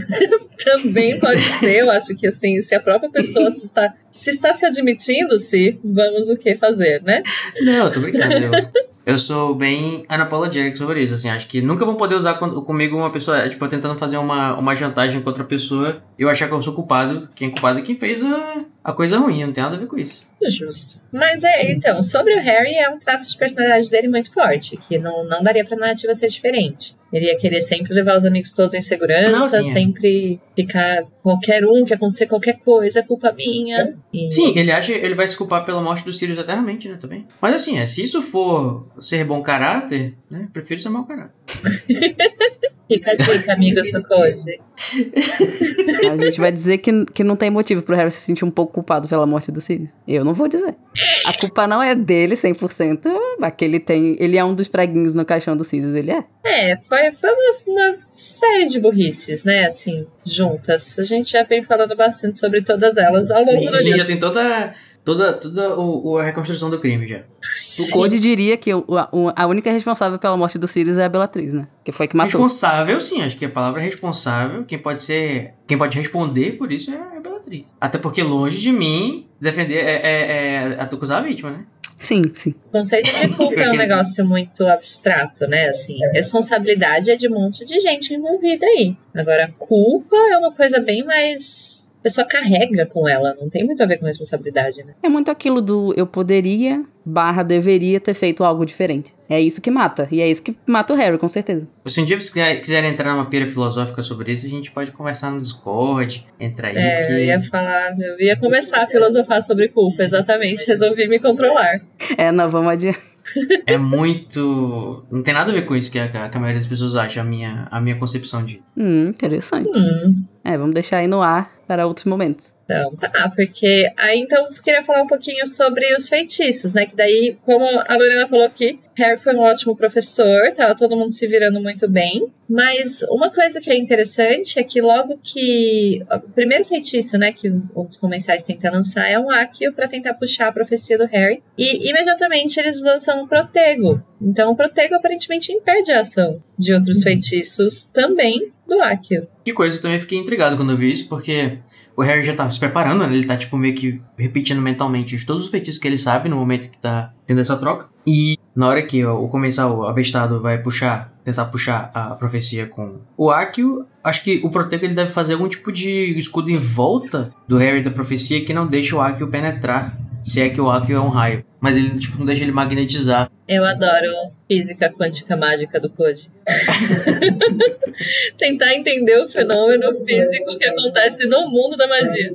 Também pode ser, eu acho que assim, se a própria pessoa se, tá, se está se admitindo, se vamos o que fazer, né? Não, eu tô brincando. Eu, eu sou bem unapologetic sobre isso, assim. Acho que nunca vão poder usar com- comigo uma pessoa, tipo, tentando fazer uma, uma jantagem com outra pessoa e eu achar que eu sou culpado. Quem é culpado é quem fez a, a coisa ruim, não tem nada a ver com isso. Justo. Mas é, então, sobre o Harry, é um traço de personalidade dele muito forte, que não, não daria pra narrativa ser diferente. Ele ia querer sempre levar os amigos todos em segurança, Não, é. sempre ficar qualquer um, que acontecer qualquer coisa, é culpa minha. E- Sim, ele acha ele vai se culpar pela morte dos Sirius eternamente, né, também. Mas assim, é, se isso for ser bom caráter, né, prefiro ser mau caráter. Fica a dica, amigos do Code. A gente vai dizer que, que não tem motivo pro Harry se sentir um pouco culpado pela morte do Sirius. Eu não vou dizer. A culpa não é dele 100%, mas que ele tem... Ele é um dos preguinhos no caixão do Sirius, ele é. É, foi, foi uma, uma série de burrices, né, assim, juntas. A gente já vem falando bastante sobre todas elas ao longo do A gente livro. já tem toda, toda, toda o, o- a reconstrução do crime já. O Code diria que o- a, o- a única responsável pela morte do Sirius é a Bellatrix, né? Que foi que matou. Responsável, sim, acho que a palavra responsável, quem pode ser. Quem pode responder por isso é a Bellatrix. Até porque longe de mim defender é, é, é acusar a vítima, né? Sim, sim. O conceito de culpa é um negócio muito abstrato, né? Assim, responsabilidade é de um monte de gente envolvida aí. Agora, culpa é uma coisa bem mais. A pessoa carrega com ela, não tem muito a ver com responsabilidade, né? É muito aquilo do eu poderia barra deveria ter feito algo diferente. É isso que mata. E é isso que mata o Harry, com certeza. Se um dia vocês quiser- quiserem entrar numa pira filosófica sobre isso, a gente pode conversar no Discord, entrar aí. É, eu porque- ia falar, eu ia começar a filosofar sobre culpa, exatamente. Resolvi me controlar. É, não, vamos adiante. É muito. Não tem nada a ver com isso que a, que a maioria das pessoas acha, a minha, a minha concepção de. Hum, interessante. Hum. É, vamos deixar aí no ar para outros momentos. Então, tá, porque aí então eu queria falar um pouquinho sobre os feitiços, né? Que daí, como a Lorena falou aqui, Harry foi um ótimo professor, tava todo mundo se virando muito bem. Mas uma coisa que é interessante é que logo que. O primeiro feitiço, né, que dos comensais tenta lançar é um Accio pra tentar puxar a profecia do Harry. E imediatamente eles lançam um Protego. Então o Protego aparentemente impede a ação de outros feitiços também do Accio. Que coisa, eu também fiquei intrigado quando eu vi isso, porque o Harry já tá se preparando, né? Ele tá, tipo, meio que repetindo mentalmente todos os feitiços que ele sabe no momento que tá tendo essa troca. E na hora que ó, o comensal abestado vai puxar, tentar puxar a profecia com o Akio, acho que o Protego ele deve fazer algum tipo de escudo em volta do Harry da profecia que não deixa o Akio penetrar. Se é que o Akio é um raio. Mas ele, tipo, não deixa ele magnetizar. Eu adoro física quântica mágica do Code. Tentar entender o fenômeno físico que acontece no mundo da magia.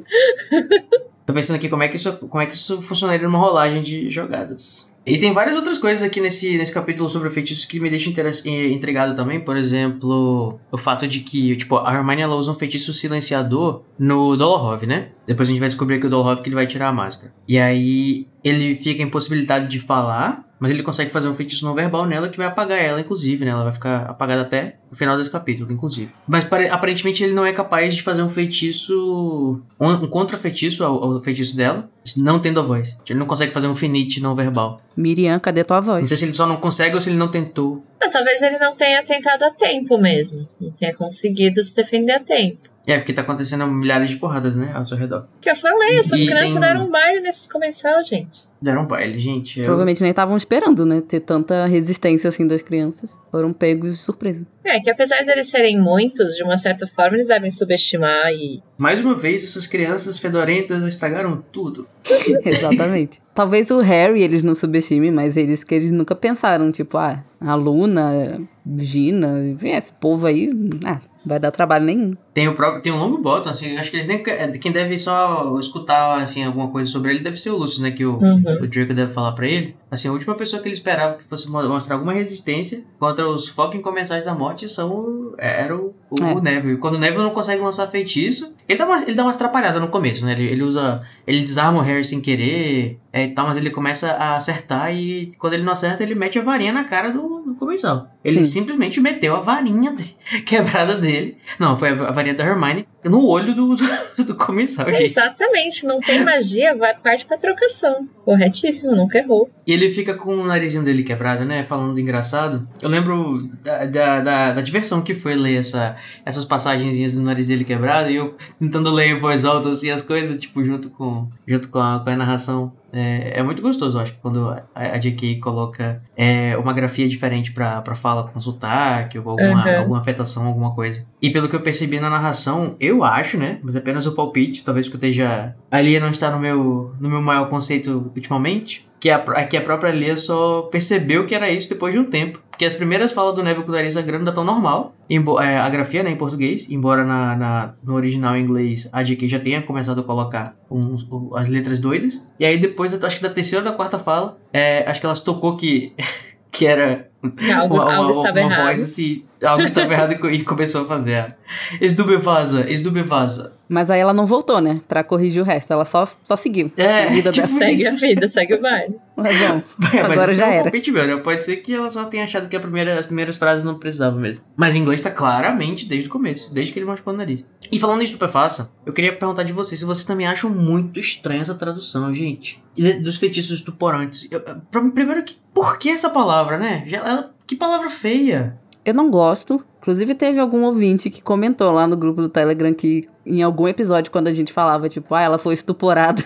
Tô pensando aqui como é que isso, como é que isso funcionaria numa rolagem de jogadas. E tem várias outras coisas aqui nesse, nesse capítulo sobre feitiços que me deixam eh, intrigado também. Por exemplo, o fato de que, tipo, a Hermione ela usa um feitiço silenciador no Dolohov, né? Depois a gente vai descobrir que o Dolohov que ele vai tirar a máscara. E aí ele fica impossibilitado de falar, mas ele consegue fazer um feitiço não verbal nela que vai apagar ela, inclusive, né? Ela vai ficar apagada até o final desse capítulo, inclusive. Mas pare- aparentemente ele não é capaz de fazer um feitiço. Um, contra-feitiço ao, ao feitiço dela, não tendo a voz. Ele não consegue fazer um finite não verbal. Miriam, cadê tua Não voz? sei se ele só não consegue ou se ele não tentou. Ah, talvez ele não tenha tentado a tempo mesmo. Não tenha conseguido se defender a tempo. É, porque tá acontecendo milhares de porradas, né? Ao seu redor. Que eu falei, essas E crianças tem- deram um baile nesses comensal, gente. Deram baile, gente. Eu- Provavelmente nem estavam esperando, né? Ter tanta resistência assim das crianças. Foram pegos de surpresa. É, que apesar deles serem muitos, de uma certa forma, eles devem subestimar e. Mais uma vez, essas crianças fedorentas estragaram tudo. Exatamente. Talvez o Harry eles não subestimem, mas eles que eles nunca pensaram, tipo, ah, a Luna, Gina, esse povo aí, ah, vai dar trabalho nenhum. Tem o próprio, tem um longo bottom, assim, acho que eles nem é, quem deve só escutar assim alguma coisa sobre ele deve ser o Lucius, né, que o, Uhum. o Draco deve falar pra ele. Assim, a última pessoa que ele esperava que fosse mo- mostrar alguma resistência contra os fucking comensais da morte são o- era o, o, É. o Neville. E Quando o Neville não consegue lançar feitiço, ele dá uma, ele dá uma atrapalhada no começo, né? Ele, ele usa, ele desarma o Harry sem querer, é, e tal, mas ele começa a acertar e quando ele não acerta, ele mete a varinha na cara do, do comensal. Ele Sim. simplesmente meteu a varinha de- quebrada dele. Não, foi a, a da Hermione no olho do, do, do comensal, gente. Exatamente, não tem magia, vai parte pra trocação. Corretíssimo, nunca errou. E ele fica com o narizinho dele quebrado, né? Falando engraçado. Eu lembro da, da, da, da diversão que foi ler essa, essas passagenzinhas do nariz dele quebrado e eu tentando ler em voz alta assim as coisas, tipo, junto com, junto com, a, com a narração. É, é muito gostoso, eu acho, quando a, JK coloca é, uma grafia diferente pra, pra fala com sotaque ou alguma, Uhum. alguma afetação, alguma coisa. E pelo que eu percebi na narração, eu acho, né? Mas apenas o palpite, talvez porque eu esteja. A Lia não está no meu, no meu maior conceito ultimamente. Que a, que a própria Lia só percebeu que era isso depois de um tempo. Porque as primeiras falas do Neville com o nariz sangrando ainda tão normal. Embo- é, a grafia, né, em português. Embora na, na- no original em inglês a JK já tenha começado a colocar o- as letras doidas. E aí depois, acho que da terceira ou da quarta fala, é, acho que ela tocou que, que era Algo, uma, uma- algo estava uma errado. voz assim, algo estava errado e co- começou a fazer. a, Esdubevaza, esdubevaza. Mas aí ela não voltou, né? Pra corrigir o resto. Ela só, só seguiu. É, a vida tipo. Segue a vida, segue o baile. Mas bom, É, mas agora isso já é um era. palpite meu, né? Pode ser que ela só tenha achado que a primeira, as primeiras frases não precisavam mesmo. Mas em inglês tá claramente desde o começo, desde que ele machucou o nariz. E falando em estupefaça, eu queria perguntar de vocês se vocês também acham muito estranha essa tradução, gente. E dos feitiços estuporantes. Eu, pra primeiro, que, por que essa palavra, né? Já- ela- que palavra feia. Eu não gosto. Inclusive, teve algum ouvinte que comentou lá no grupo do Telegram que em algum episódio, quando a gente falava, tipo, ah, ela foi estuporada,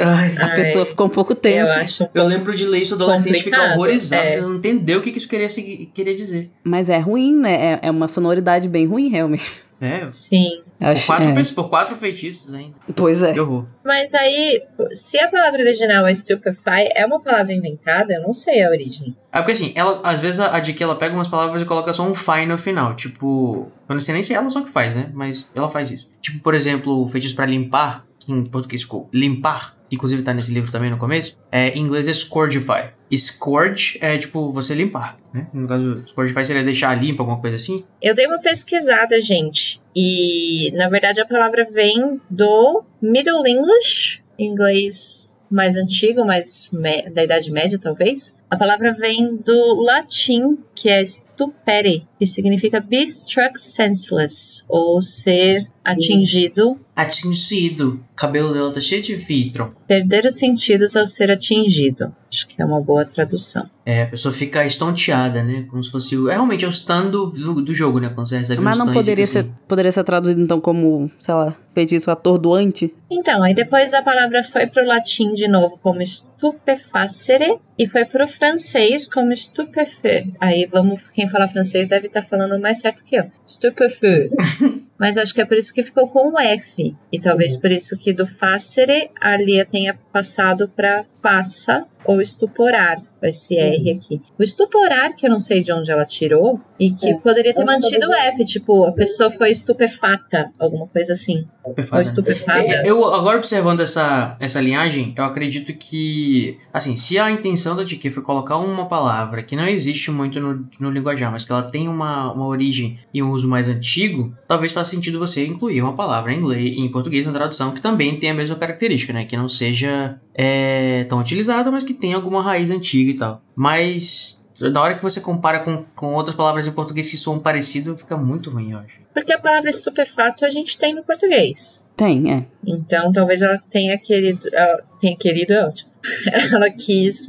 Ai, a Ai, pessoa ficou um pouco Eu tensa. acho. eu lembro de ler isso adolescente e ficar horrorizado, é. não entender o que, que isso queria, queria dizer. Mas é ruim, né? É, é uma sonoridade bem ruim, realmente. É, Sim. Eu por acho- quatro, é. pessoas- por quatro feitiços ainda. Pois é. Que. Mas aí, se a palavra original é stupefy, é uma palavra inventada? Eu não sei a origem. É porque assim, ela, às vezes a, a JK ela pega umas palavras e coloca só um fine no final. Tipo, eu não sei nem se é ela só que faz, né? Mas ela faz isso. Tipo, por exemplo, o feitiço pra limpar, que em português ficou limpar, que inclusive tá nesse livro também no começo, é, em inglês é scourgify. Scourge é tipo você limpar, né? No caso, scourgify seria deixar limpo, alguma coisa assim. Eu dei uma pesquisada, gente. E, na verdade, a palavra vem do Middle English, inglês mais antigo, mais da Idade Média, talvez. A palavra vem do latim, que é stupere, que significa be struck senseless, ou ser atingido, Atingido. O cabelo dela tá cheio de filtro. perder os sentidos ao ser atingido. Acho que é uma boa tradução. É, a pessoa fica estonteada, né? Como se fosse. o- É realmente é o stun do, do, jogo, né? Quando você recebe Mas um não poderia ser, poderia ser traduzido, então, como, sei lá, feitiço atordoante? Então, aí depois a palavra foi pro latim de novo como stupefacere e foi pro francês como stupefeu. Aí vamos, quem fala francês deve estar falando mais certo que eu. Stupefeu. Mas acho que é por isso que ficou com o F. E talvez por isso que do facere a Lia tenha passado para passa ou estuporar, esse R aqui. O estuporar, que eu não sei de onde ela tirou, e que poderia ter mantido o F, tipo, a pessoa foi estupefata, alguma coisa assim. Estupefada, estupefada. É, Eu, agora observando essa, essa linhagem, eu acredito que, assim, se a intenção da TK foi colocar uma palavra que não existe muito no, no linguajar, mas que ela tem uma, uma origem e um uso mais antigo, talvez faça sentido você incluir uma palavra em inglês em português na tradução que também tem a mesma característica, né? Que não seja é, tão utilizada, mas que tenha alguma raiz antiga e tal. Mas na hora que você compara com, com outras palavras em português que soam parecido, fica muito ruim, eu acho. Porque a palavra estupefato a gente tem no português. Tem, é. Então talvez ela tenha querido. Ela tenha querido, é ótimo. ela quis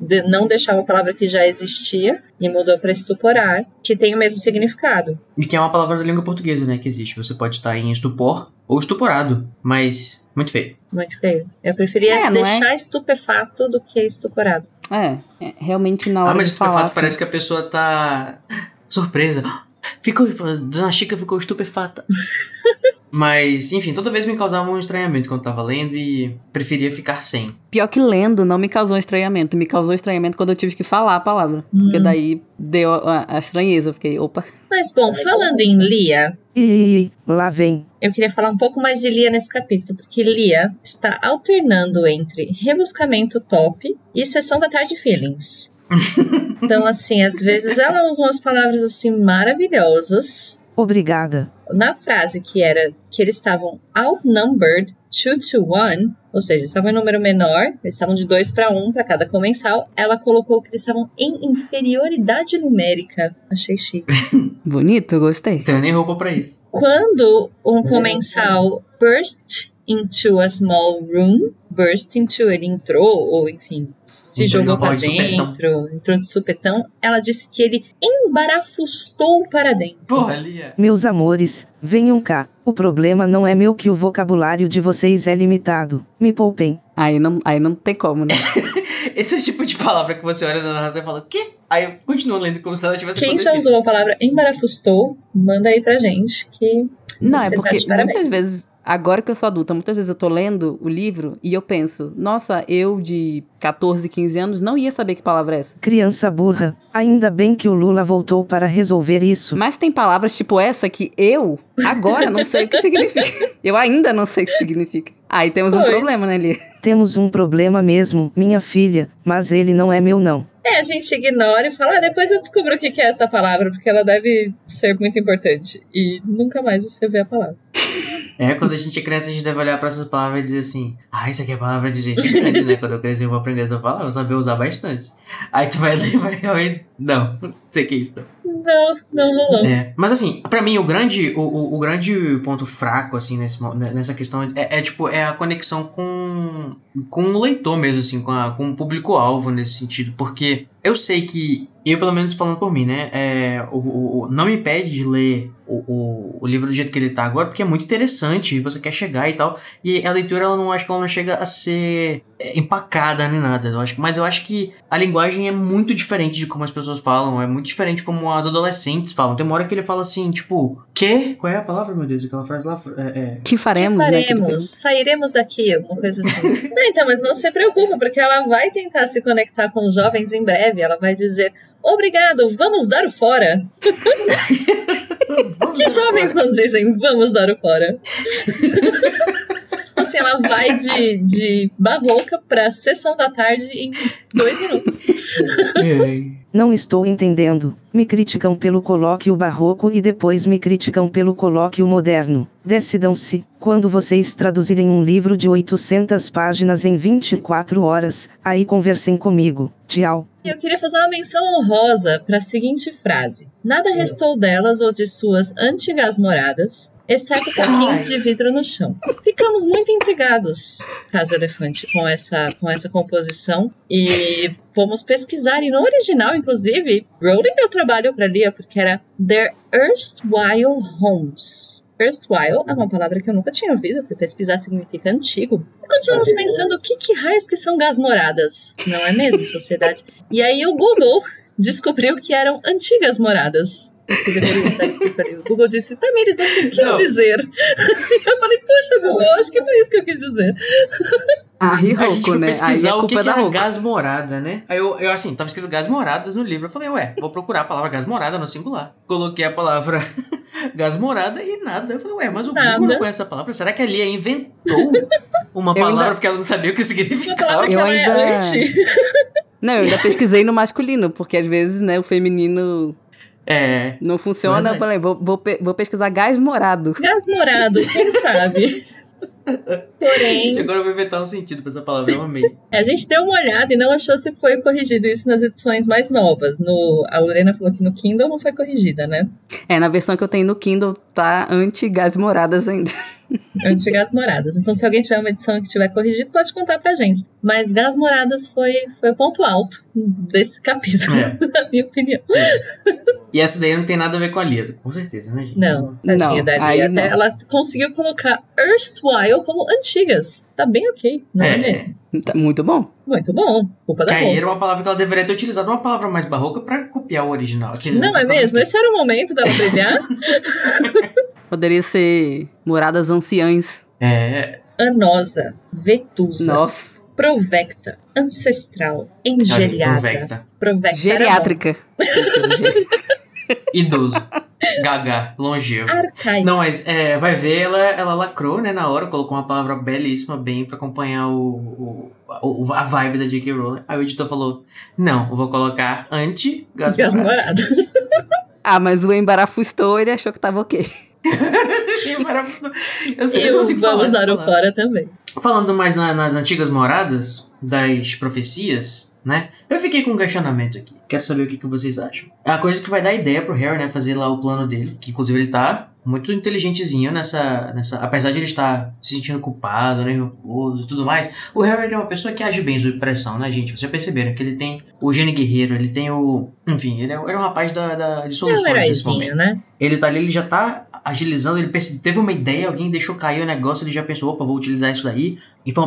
de- não deixar uma palavra que já existia e mudou para estuporar, que tem o mesmo significado. E que é uma palavra da língua portuguesa, né? Que existe. Você pode estar em estupor ou estuporado, mas muito feio. Muito feio. Eu preferia É, é? deixar estupefato do que estuporado. É, é, realmente na hora ah, mas de falar... estupefato assim, parece que a pessoa tá surpresa. Ficou, Dona Chica ficou estupefata. mas, enfim, toda vez me causava um estranhamento quando tava lendo e preferia ficar sem. Pior que lendo não me causou estranhamento. Me causou estranhamento quando eu tive que falar a palavra. Porque daí deu a, a estranheza. Eu fiquei, opa. Mas bom, falando em Lia, Ih, lá vem. Eu queria falar um pouco mais de Lia nesse capítulo, porque Lia está alternando entre rebuscamento top e sessão da tarde feelings. então, assim, às vezes ela usa umas palavras assim maravilhosas. Obrigada. Na frase que era que eles estavam outnumbered two to one, ou seja, estavam em número menor, eles estavam de 2 para 1 para cada comensal, ela colocou que eles estavam em inferioridade numérica. Achei chique. Bonito, gostei. Não tenho nem roupa pra isso. Quando um comensal burst into a small room, burst into, ele entrou, ou enfim, se Entrou jogou para de dentro, entrou de supetão. Ela disse que ele embarafustou para dentro. Porra, Lia. Meus amores, venham cá. O problema não é meu que o vocabulário de vocês é limitado. Me poupem. Aí não, aí não tem como, né? Esse é o tipo de palavra que você olha na narração e fala, quê? Aí eu continuo lendo como se ela tivesse Quem já acontecido. usou a palavra embarafustou, manda aí pra gente que Não, você é tá porque de parabéns. muitas vezes, agora que eu sou adulta, muitas vezes eu tô lendo o livro e eu penso, nossa, eu de 14, 15 anos não ia saber que palavra é essa. Criança burra. Ainda bem que o Lula voltou para resolver isso. Mas tem palavras tipo essa que eu, agora, não sei o que significa. Eu ainda não sei o que significa. Aí temos um Pois. problema, né, Lia? Temos um problema mesmo, minha filha, mas ele não é meu não. É, a gente ignora e fala, ah, depois eu descubro o que é essa palavra, porque ela deve ser muito importante. E nunca mais você vê a palavra. É, quando a gente é criança, a gente deve olhar pra essas palavras e dizer assim: Ah, isso aqui é palavra de gente grande, né? Quando eu crescer, eu vou aprender essa palavra, vou saber usar bastante. Aí tu vai ler e vai. Não, não sei o que é isso. Não. Não, não rolou. É, mas assim, pra mim, o grande, o, o, o grande ponto fraco, assim, nesse, né, nessa questão é, é, tipo, é a conexão com, com o leitor mesmo, assim, com, a, com o público-alvo nesse sentido, porque eu sei que, eu pelo menos falando por mim, né, é, o, o- não me impede de ler o, o, livro do jeito que ele tá agora, porque é muito interessante, e você quer chegar e tal, e a leitura, ela não, acho que ela não chega a ser empacada nem nada, eu acho, mas eu acho que a linguagem é muito diferente de como as pessoas falam, é muito diferente como as adolescentes falam. Tem uma hora que ele fala assim, tipo, que? Qual é a palavra, meu Deus? Aquela frase lá. É, é... Que faremos, que né? faremos? Sairemos daqui, alguma coisa assim. não, então, mas não se preocupa, porque ela vai tentar se conectar com os jovens em breve. Ela vai dizer: Obrigado, vamos dar o fora. que jovens não dizem vamos dar o fora? assim, ela vai de, de barroca pra sessão da tarde em dois minutos. Não estou entendendo. Me criticam pelo colóquio barroco e depois me criticam pelo colóquio moderno. Decidam-se. Quando vocês traduzirem um livro de 800 páginas em 24 horas, aí conversem comigo. Tchau. E eu queria fazer uma menção honrosa para a seguinte frase: Nada restou delas ou de suas antigas moradas, exceto caquinhos de vidro no chão. Ficamos muito intrigados, Casa Elefante, com essa, com essa composição e fomos pesquisar. E no original, inclusive, Rowling deu trabalho para Lia, porque era Their Erstwhile Homes. Erstwhile é uma palavra que eu nunca tinha ouvido, fui pesquisar significa antigo. E continuamos pensando o que, que raios que são gasmoradas, não é mesmo, sociedade? E aí o Google descobriu que eram antigas moradas. Que deveria estar escrito ali. O Google disse, Tamires, você quis Não. dizer. Eu falei, poxa, Google, acho que foi isso que eu quis dizer. Ah, e a gente foi né? Aí pesquisar a o que, é que da era gás morada, né? Aí eu, eu, assim, tava escrito gás moradas no livro. Eu falei, ué, vou procurar a palavra gás morada no singular. Coloquei a palavra gás morada e nada. Eu falei, ué, mas o Nada. Google não conhece essa palavra. Será que a Lia inventou uma Eu palavra ainda- porque ela não sabia o que significava? Eu ela ainda- é. Não, eu ainda pesquisei no masculino, porque às vezes, né, o feminino É. não funciona. Eu Verdade. falei, vou, vou, vou pesquisar gás morado. Gasmorado, quem sabe? Porém, Agora eu vou inventar um sentido pra essa palavra, eu amei. A gente deu uma olhada e não achou se foi corrigido isso nas edições mais novas. No, a Lorena falou que no Kindle não foi corrigida, né? É, na versão que eu tenho no Kindle tá anti-gás moradas ainda. Antigas Moradas. Então, se alguém tiver uma edição que tiver corrigido, pode contar pra gente. Mas Gas Moradas foi, foi o ponto alto desse capítulo, É. na minha opinião. E essa daí não tem nada a ver com a Lia, com certeza, né, gente? Não, Não, tadinha da aí Lia. não. Até ela conseguiu colocar erstwhile como antigas. Tá bem ok, não é, É. mesmo? Tá muito bom. Muito bom. Culpa da Rô. era uma palavra que ela deveria ter utilizado uma palavra mais barroca pra copiar o original. Aquele Não é mesmo? Esse era o momento dela brilhar. Poderia ser moradas anciãs. É. Anosa, vetusa, Nossa. provecta, ancestral, engeliada. Provecta. Provecta. Geriátrica. Idoso. Gaga. Longevo. Arcaico. Não, mas é, vai ver, ela, ela lacrou, né, na hora, colocou uma palavra belíssima bem pra acompanhar o, o, o- a vibe da J.K. Rowling. Aí o editor falou, não, eu vou colocar anti-gás morado." moradas. Ah, mas o embarafustou, ele achou que tava ok. Eu sei, eu vamos essa dar o fora também. Falando mais na- nas antigas moradas das profecias, né? Eu fiquei com um questionamento aqui. Quero saber o que, que vocês acham. É a coisa que vai dar ideia pro Harry, né? Fazer lá o plano dele. Que inclusive ele tá muito inteligentezinho nessa, nessa. Apesar de ele estar se sentindo culpado, nervoso e tudo mais. O Harry é uma pessoa que age bem sob pressão, né, gente? Vocês já perceberam que ele tem o gênio guerreiro, ele tem o. Enfim, ele é, ele é um rapaz da, da, de soluções É um nesse momento. né? Ele tá ali, ele já tá agilizando, ele teve uma ideia, alguém deixou cair o negócio, ele já pensou, opa, vou utilizar isso daí.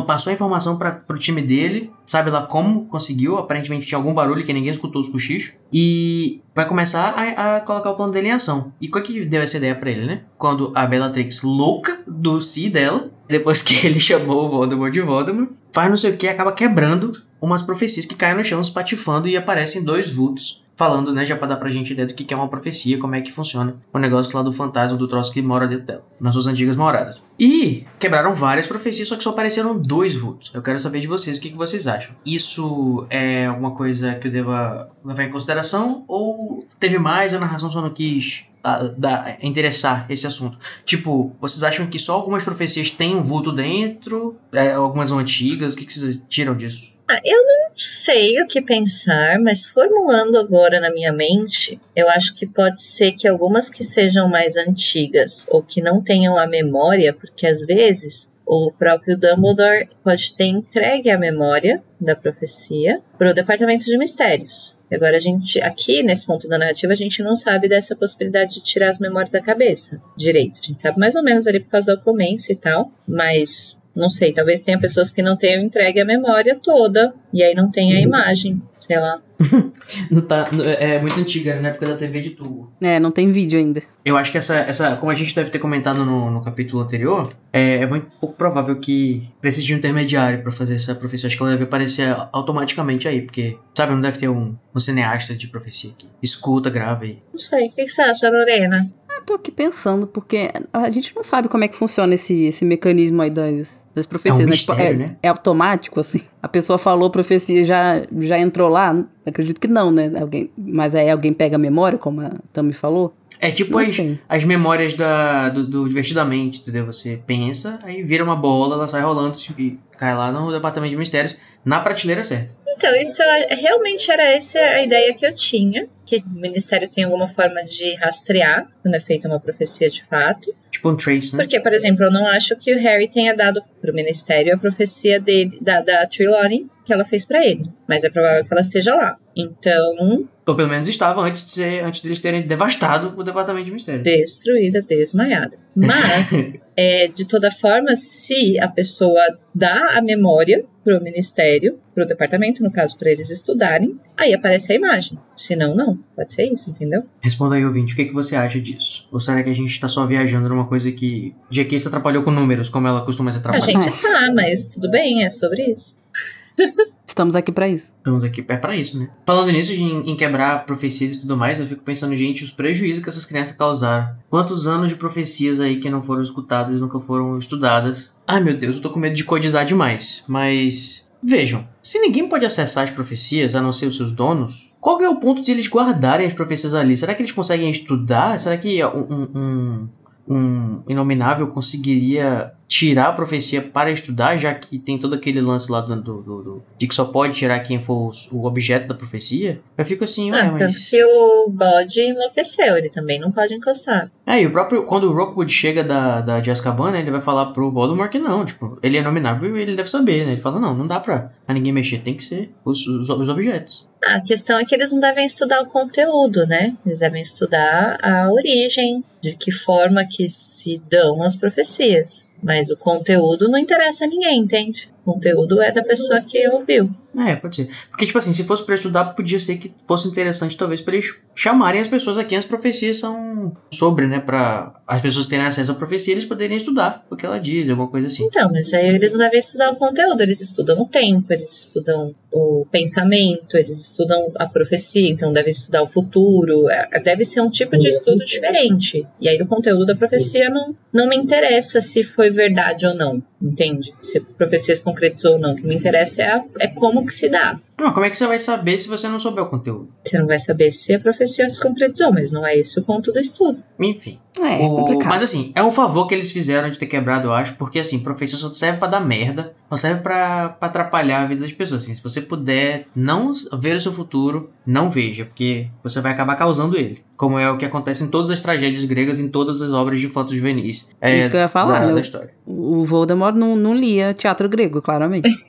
Passou a informação para pro time dele, sabe lá como conseguiu, aparentemente tinha algum barulho que ninguém escutou os cochichos, e vai começar a, a colocar o plano dele em ação. E qual que deu essa ideia pra ele, né? Quando a Bellatrix, louca do si dela, depois que ele chamou o Voldemort de Voldemort, faz não sei o que, acaba quebrando umas profecias que caem no chão, espatifando e aparecem dois vultos. Falando, né, já pra dar pra gente ideia do que é uma profecia, como é que funciona o negócio lá do fantasma, do troço que mora dentro dela, nas suas antigas moradas. E quebraram várias profecias, só que só apareceram dois vultos. Eu quero saber de vocês o que, que vocês acham. Isso é alguma coisa que eu deva levar em consideração? Ou teve mais, a narração só não quis ah, dar- interessar esse assunto? Tipo, vocês acham que só algumas profecias têm um vulto dentro? É, algumas são antigas? O que, que vocês tiram disso? Ah, eu não sei o que pensar, mas formulando agora na minha mente, eu acho que pode ser que algumas que sejam mais antigas ou que não tenham a memória, porque às vezes o próprio Dumbledore pode ter entregue a memória da profecia para o Departamento de Mistérios. Agora a gente, aqui nesse ponto da narrativa, a gente não sabe dessa possibilidade de tirar as memórias da cabeça direito. A gente sabe mais ou menos ali por causa da oclumência e tal, mas não sei, talvez tenha pessoas que não tenham entregue a memória toda e aí não tenha a imagem, sei lá. Não tá, é muito antiga, né? na época da TV de tubo. É, não tem vídeo ainda. Eu acho que essa, essa como a gente deve ter comentado no, no capítulo anterior, é, é muito pouco provável que precise de um intermediário pra fazer essa profecia. Acho que ela deve aparecer automaticamente aí, porque, sabe, não deve ter um, um cineasta de profecia que escuta, grava aí. Não sei, o que, que você acha, Lorena? Eu tô aqui pensando, porque a gente não sabe como é que funciona esse, esse mecanismo aí das, das profecias, É um né? Tipo, mistério, é, né? é automático, assim. A pessoa falou profecia já já entrou lá? Acredito que não, né? Alguém, mas aí alguém pega a memória, como a Tami falou? É tipo as, as memórias da, do, do Divertidamente, entendeu? Você pensa, aí vira uma bola, ela sai rolando e cai lá no departamento de mistérios, na prateleira certa. Então, isso é- realmente era essa a ideia que eu tinha, que o Ministério tem alguma forma de rastrear quando é feita uma profecia de fato. Tipo um trace, né? Porque, por exemplo, eu não acho que o Harry tenha dado pro Ministério a profecia dele, da, da Trelawney que ela fez pra ele. Mas é provável que ela esteja lá. Então, Ou pelo menos estava antes de ser, antes deles terem devastado o departamento de mistério. destruída, desmaiada. Mas, é, de toda forma, se a pessoa dá a memória pro Ministério, pro departamento, no caso, para eles estudarem, aí aparece a imagem. Se não, não. Pode ser isso, entendeu? Responda aí, ouvinte, o que, que você acha disso? Ou será que a gente tá só viajando numa coisa que GQ se atrapalhou com números, como ela costuma se A atrapalhar? gente tá, mas tudo bem, é sobre isso. Estamos aqui pra isso. Estamos aqui é pra isso, né? Falando nisso, em, em quebrar profecias e tudo mais, eu fico pensando, gente, os prejuízos que essas crianças causaram. Quantos anos de profecias aí que não foram escutadas e nunca foram estudadas? Ai meu Deus, eu tô com medo de codizar demais. Mas. Vejam, se ninguém pode acessar as profecias, a não ser os seus donos, qual é o ponto de eles guardarem as profecias ali? Será que eles conseguem estudar? Será que um, um, um, um inominável conseguiria tirar a profecia para estudar, já que tem todo aquele lance lá do, do- do- de que só pode tirar quem for o objeto da profecia? Eu fico assim, ué, Ah, tanto mas... que o bode enlouqueceu, ele também não pode encostar. É, e o próprio, quando o Rockwood chega da, da de Azkaban, né, ele vai falar pro Voldemort que não, tipo, ele é nominável e ele deve saber, né? Ele fala, não, não dá pra, pra ninguém mexer, tem que ser os, os, os objetos. Ah, a questão é que eles não devem estudar o conteúdo, né? Eles devem estudar a origem, de que forma que se dão as profecias. Mas o conteúdo não interessa a ninguém, entende? Conteúdo é da pessoa que ouviu. É, pode ser. Porque, tipo assim, se fosse pra estudar, podia ser que fosse interessante, talvez, pra eles chamarem as pessoas aqui. As profecias são sobre, né? Pra as pessoas terem acesso à profecia, eles poderem estudar o que ela diz, alguma coisa assim. Então, mas aí eles não devem estudar o conteúdo, eles estudam o tempo, eles estudam o pensamento, eles estudam a profecia, então devem estudar o futuro. É, Deve ser um tipo de estudo diferente. E aí o conteúdo da profecia não, não me interessa se foi verdade ou não, entende? Se a profecia se concretizou ou não. O que me interessa é, a- é como que se dá. Não, como é que você vai saber se você não souber o conteúdo? Você não vai saber se a profecia se concretizou, mas não é esse o ponto do estudo. Enfim. É, O- complicado. Mas assim, é um favor que eles fizeram de ter quebrado, eu acho, porque assim, profecia só serve pra dar merda, só serve pra, pra atrapalhar a vida das pessoas. Assim, se você puder não ver o seu futuro, não veja, porque você vai acabar causando ele. Como é o que acontece em todas as tragédias gregas, em todas as obras de fotos juvenis. É, Isso que eu ia falar, da, né? da história. O Voldemort não, não lia teatro grego, claramente.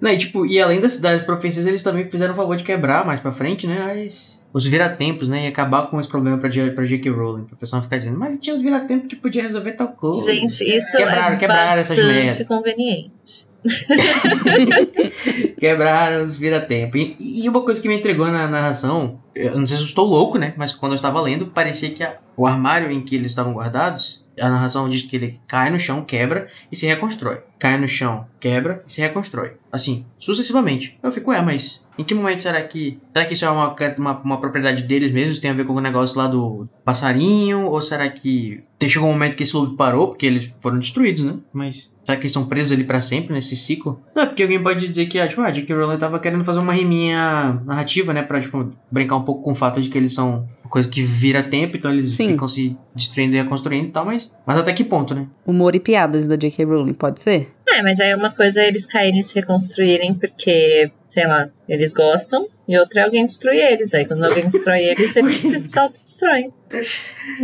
Não, e, tipo, e além das, das profecias, eles também fizeram o favor de quebrar mais pra frente, né? As, os viratempos, né? E acabar com esse problema pra, pra J.K. Rowling. Pra pessoa não ficar dizendo, mas tinha os viratempos que podia resolver tal coisa. Gente, isso Quebraram, é quebraram essas bastante merda. conveniente. Quebraram os vira-tempo. E, e uma coisa que me entregou na narração, eu não sei se eu estou louco, né? Mas quando eu estava lendo, parecia que a- o armário em que eles estavam guardados, a narração diz que ele cai no chão, quebra e se reconstrói. Cai no chão, quebra e se reconstrói. Assim, sucessivamente. Eu fico, é, mas em que momento será que. Será que isso é uma, uma, uma propriedade deles mesmos? Tem a ver com o negócio lá do passarinho? Ou será que. Chegou um momento que esse lobo parou, porque eles foram destruídos, né? Mas. Será que eles são presos ali pra sempre nesse ciclo? Não, é porque alguém pode dizer que, ah, tipo, a J.K. Rowling tava querendo fazer uma riminha narrativa, né? Pra, tipo, brincar um pouco com o fato de que eles são uma coisa que vira tempo, então eles Sim. ficam se destruindo e reconstruindo e tal, mas. Mas até que ponto, né? Humor e piadas da J.K. Rowling, pode ser? É, mas aí uma coisa é eles caírem e se reconstruírem porque, sei lá, eles gostam, e outra é alguém destruir eles. Aí quando alguém destrói eles, eles se, autodestroem.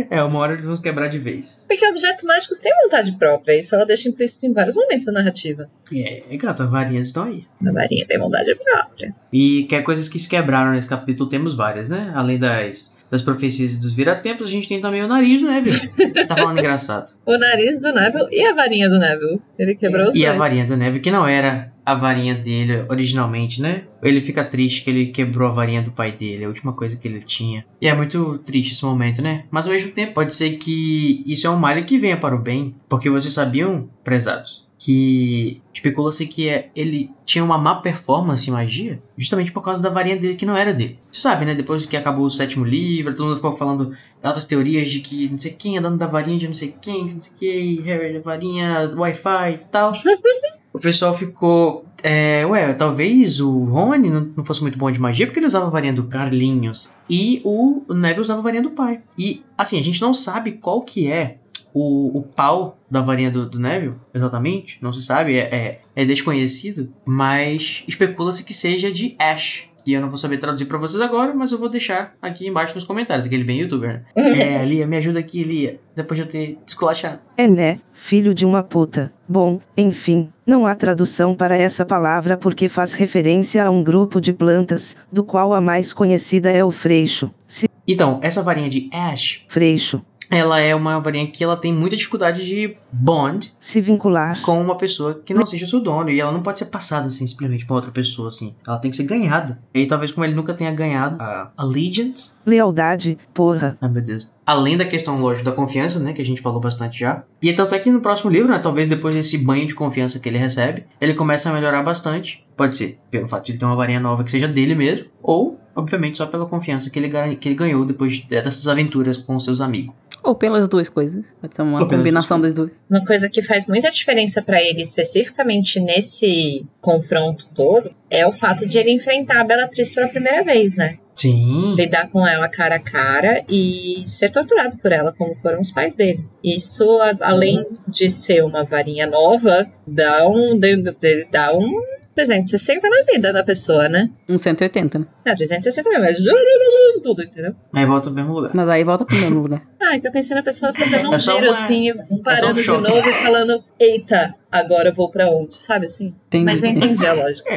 É, uma hora eles vão se quebrar de vez. Porque objetos mágicos têm vontade própria, isso ela deixa implícito em vários momentos da narrativa. É, é gato, as varinhas estão aí. A varinha tem vontade própria. E que é coisas que se quebraram nesse capítulo, temos várias, né? Além das, das profecias dos viratempos, a gente tem também o nariz do Neville. tá falando engraçado. O nariz do Neville e a varinha do Neville. Ele quebrou os E dois. a varinha do Neville, que não era a varinha dele originalmente, né? Ele fica triste que ele quebrou a varinha do pai dele, a última coisa que ele tinha. E é muito triste esse momento, né? Mas ao mesmo tempo, pode ser que isso é um malho que venha para o bem, porque vocês sabiam, prezados, que especula-se que é, ele tinha uma má performance em magia, justamente por causa da varinha dele que não era dele. Você sabe, né? Depois que acabou o sétimo livro, todo mundo ficou falando altas teorias de que não sei quem é dono da varinha de não sei quem, não sei quem, Harry da varinha, Wi-Fi e tal. o pessoal ficou. É, ué, talvez o Rony não, não fosse muito bom de magia porque ele usava a varinha do Carlinhos. E o Neville usava a varinha do pai. E, assim, a gente não sabe qual que é o, o pau da varinha do, do Neville, exatamente. Não se sabe, é, é, é desconhecido. Mas especula-se que seja de Ash. Que eu não vou saber traduzir pra vocês agora, mas eu vou deixar aqui embaixo nos comentários. Aquele bem youtuber, né? é, Lia, me ajuda aqui, Lia. Depois de eu ter descolachado. É né, filho de uma puta. Bom, enfim, não há tradução para essa palavra porque faz referência a um grupo de plantas, do qual a mais conhecida é o freixo. Se Então, essa varinha de Ash, freixo ela é uma varinha que ela tem muita dificuldade de bond se vincular com uma pessoa que não seja seu dono. E ela não pode ser passada assim, simplesmente pra outra pessoa, assim. Ela tem que ser ganhada. E talvez como ele nunca tenha ganhado a Allegiance. lealdade, porra. Ai, meu Deus. Além da questão, lógico, da confiança, né? Que a gente falou bastante já. E tanto é que no próximo livro, né? Talvez depois desse banho de confiança que ele recebe, ele começa a melhorar bastante. Pode ser pelo fato de ele ter uma varinha nova que seja dele mesmo. Ou, obviamente, só pela confiança que ele, que ele ganhou depois dessas aventuras com seus amigos. Ou pelas duas coisas. Pode ser uma Ou combinação das duas. Uma coisa que faz muita diferença pra ele, especificamente nesse confronto todo, é o fato de ele enfrentar a Bellatrix pela primeira vez, né? Sim. Lidar com ela cara a cara e ser torturado por ela, como foram os pais dele. Isso, a- além de ser uma varinha nova, dá um, de- de- dá um 360 na vida da pessoa, né? Um 180, né? É, 360 mesmo, mas tudo, entendeu? Aí volta ao mesmo lugar. Mas aí volta pro mesmo lugar. Ah, é que eu pensei na pessoa fazendo um É giro uma- assim, parando de choque. novo e falando, eita, agora eu vou pra onde, sabe assim? Entendi. Mas eu entendi a lógica.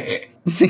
Sim.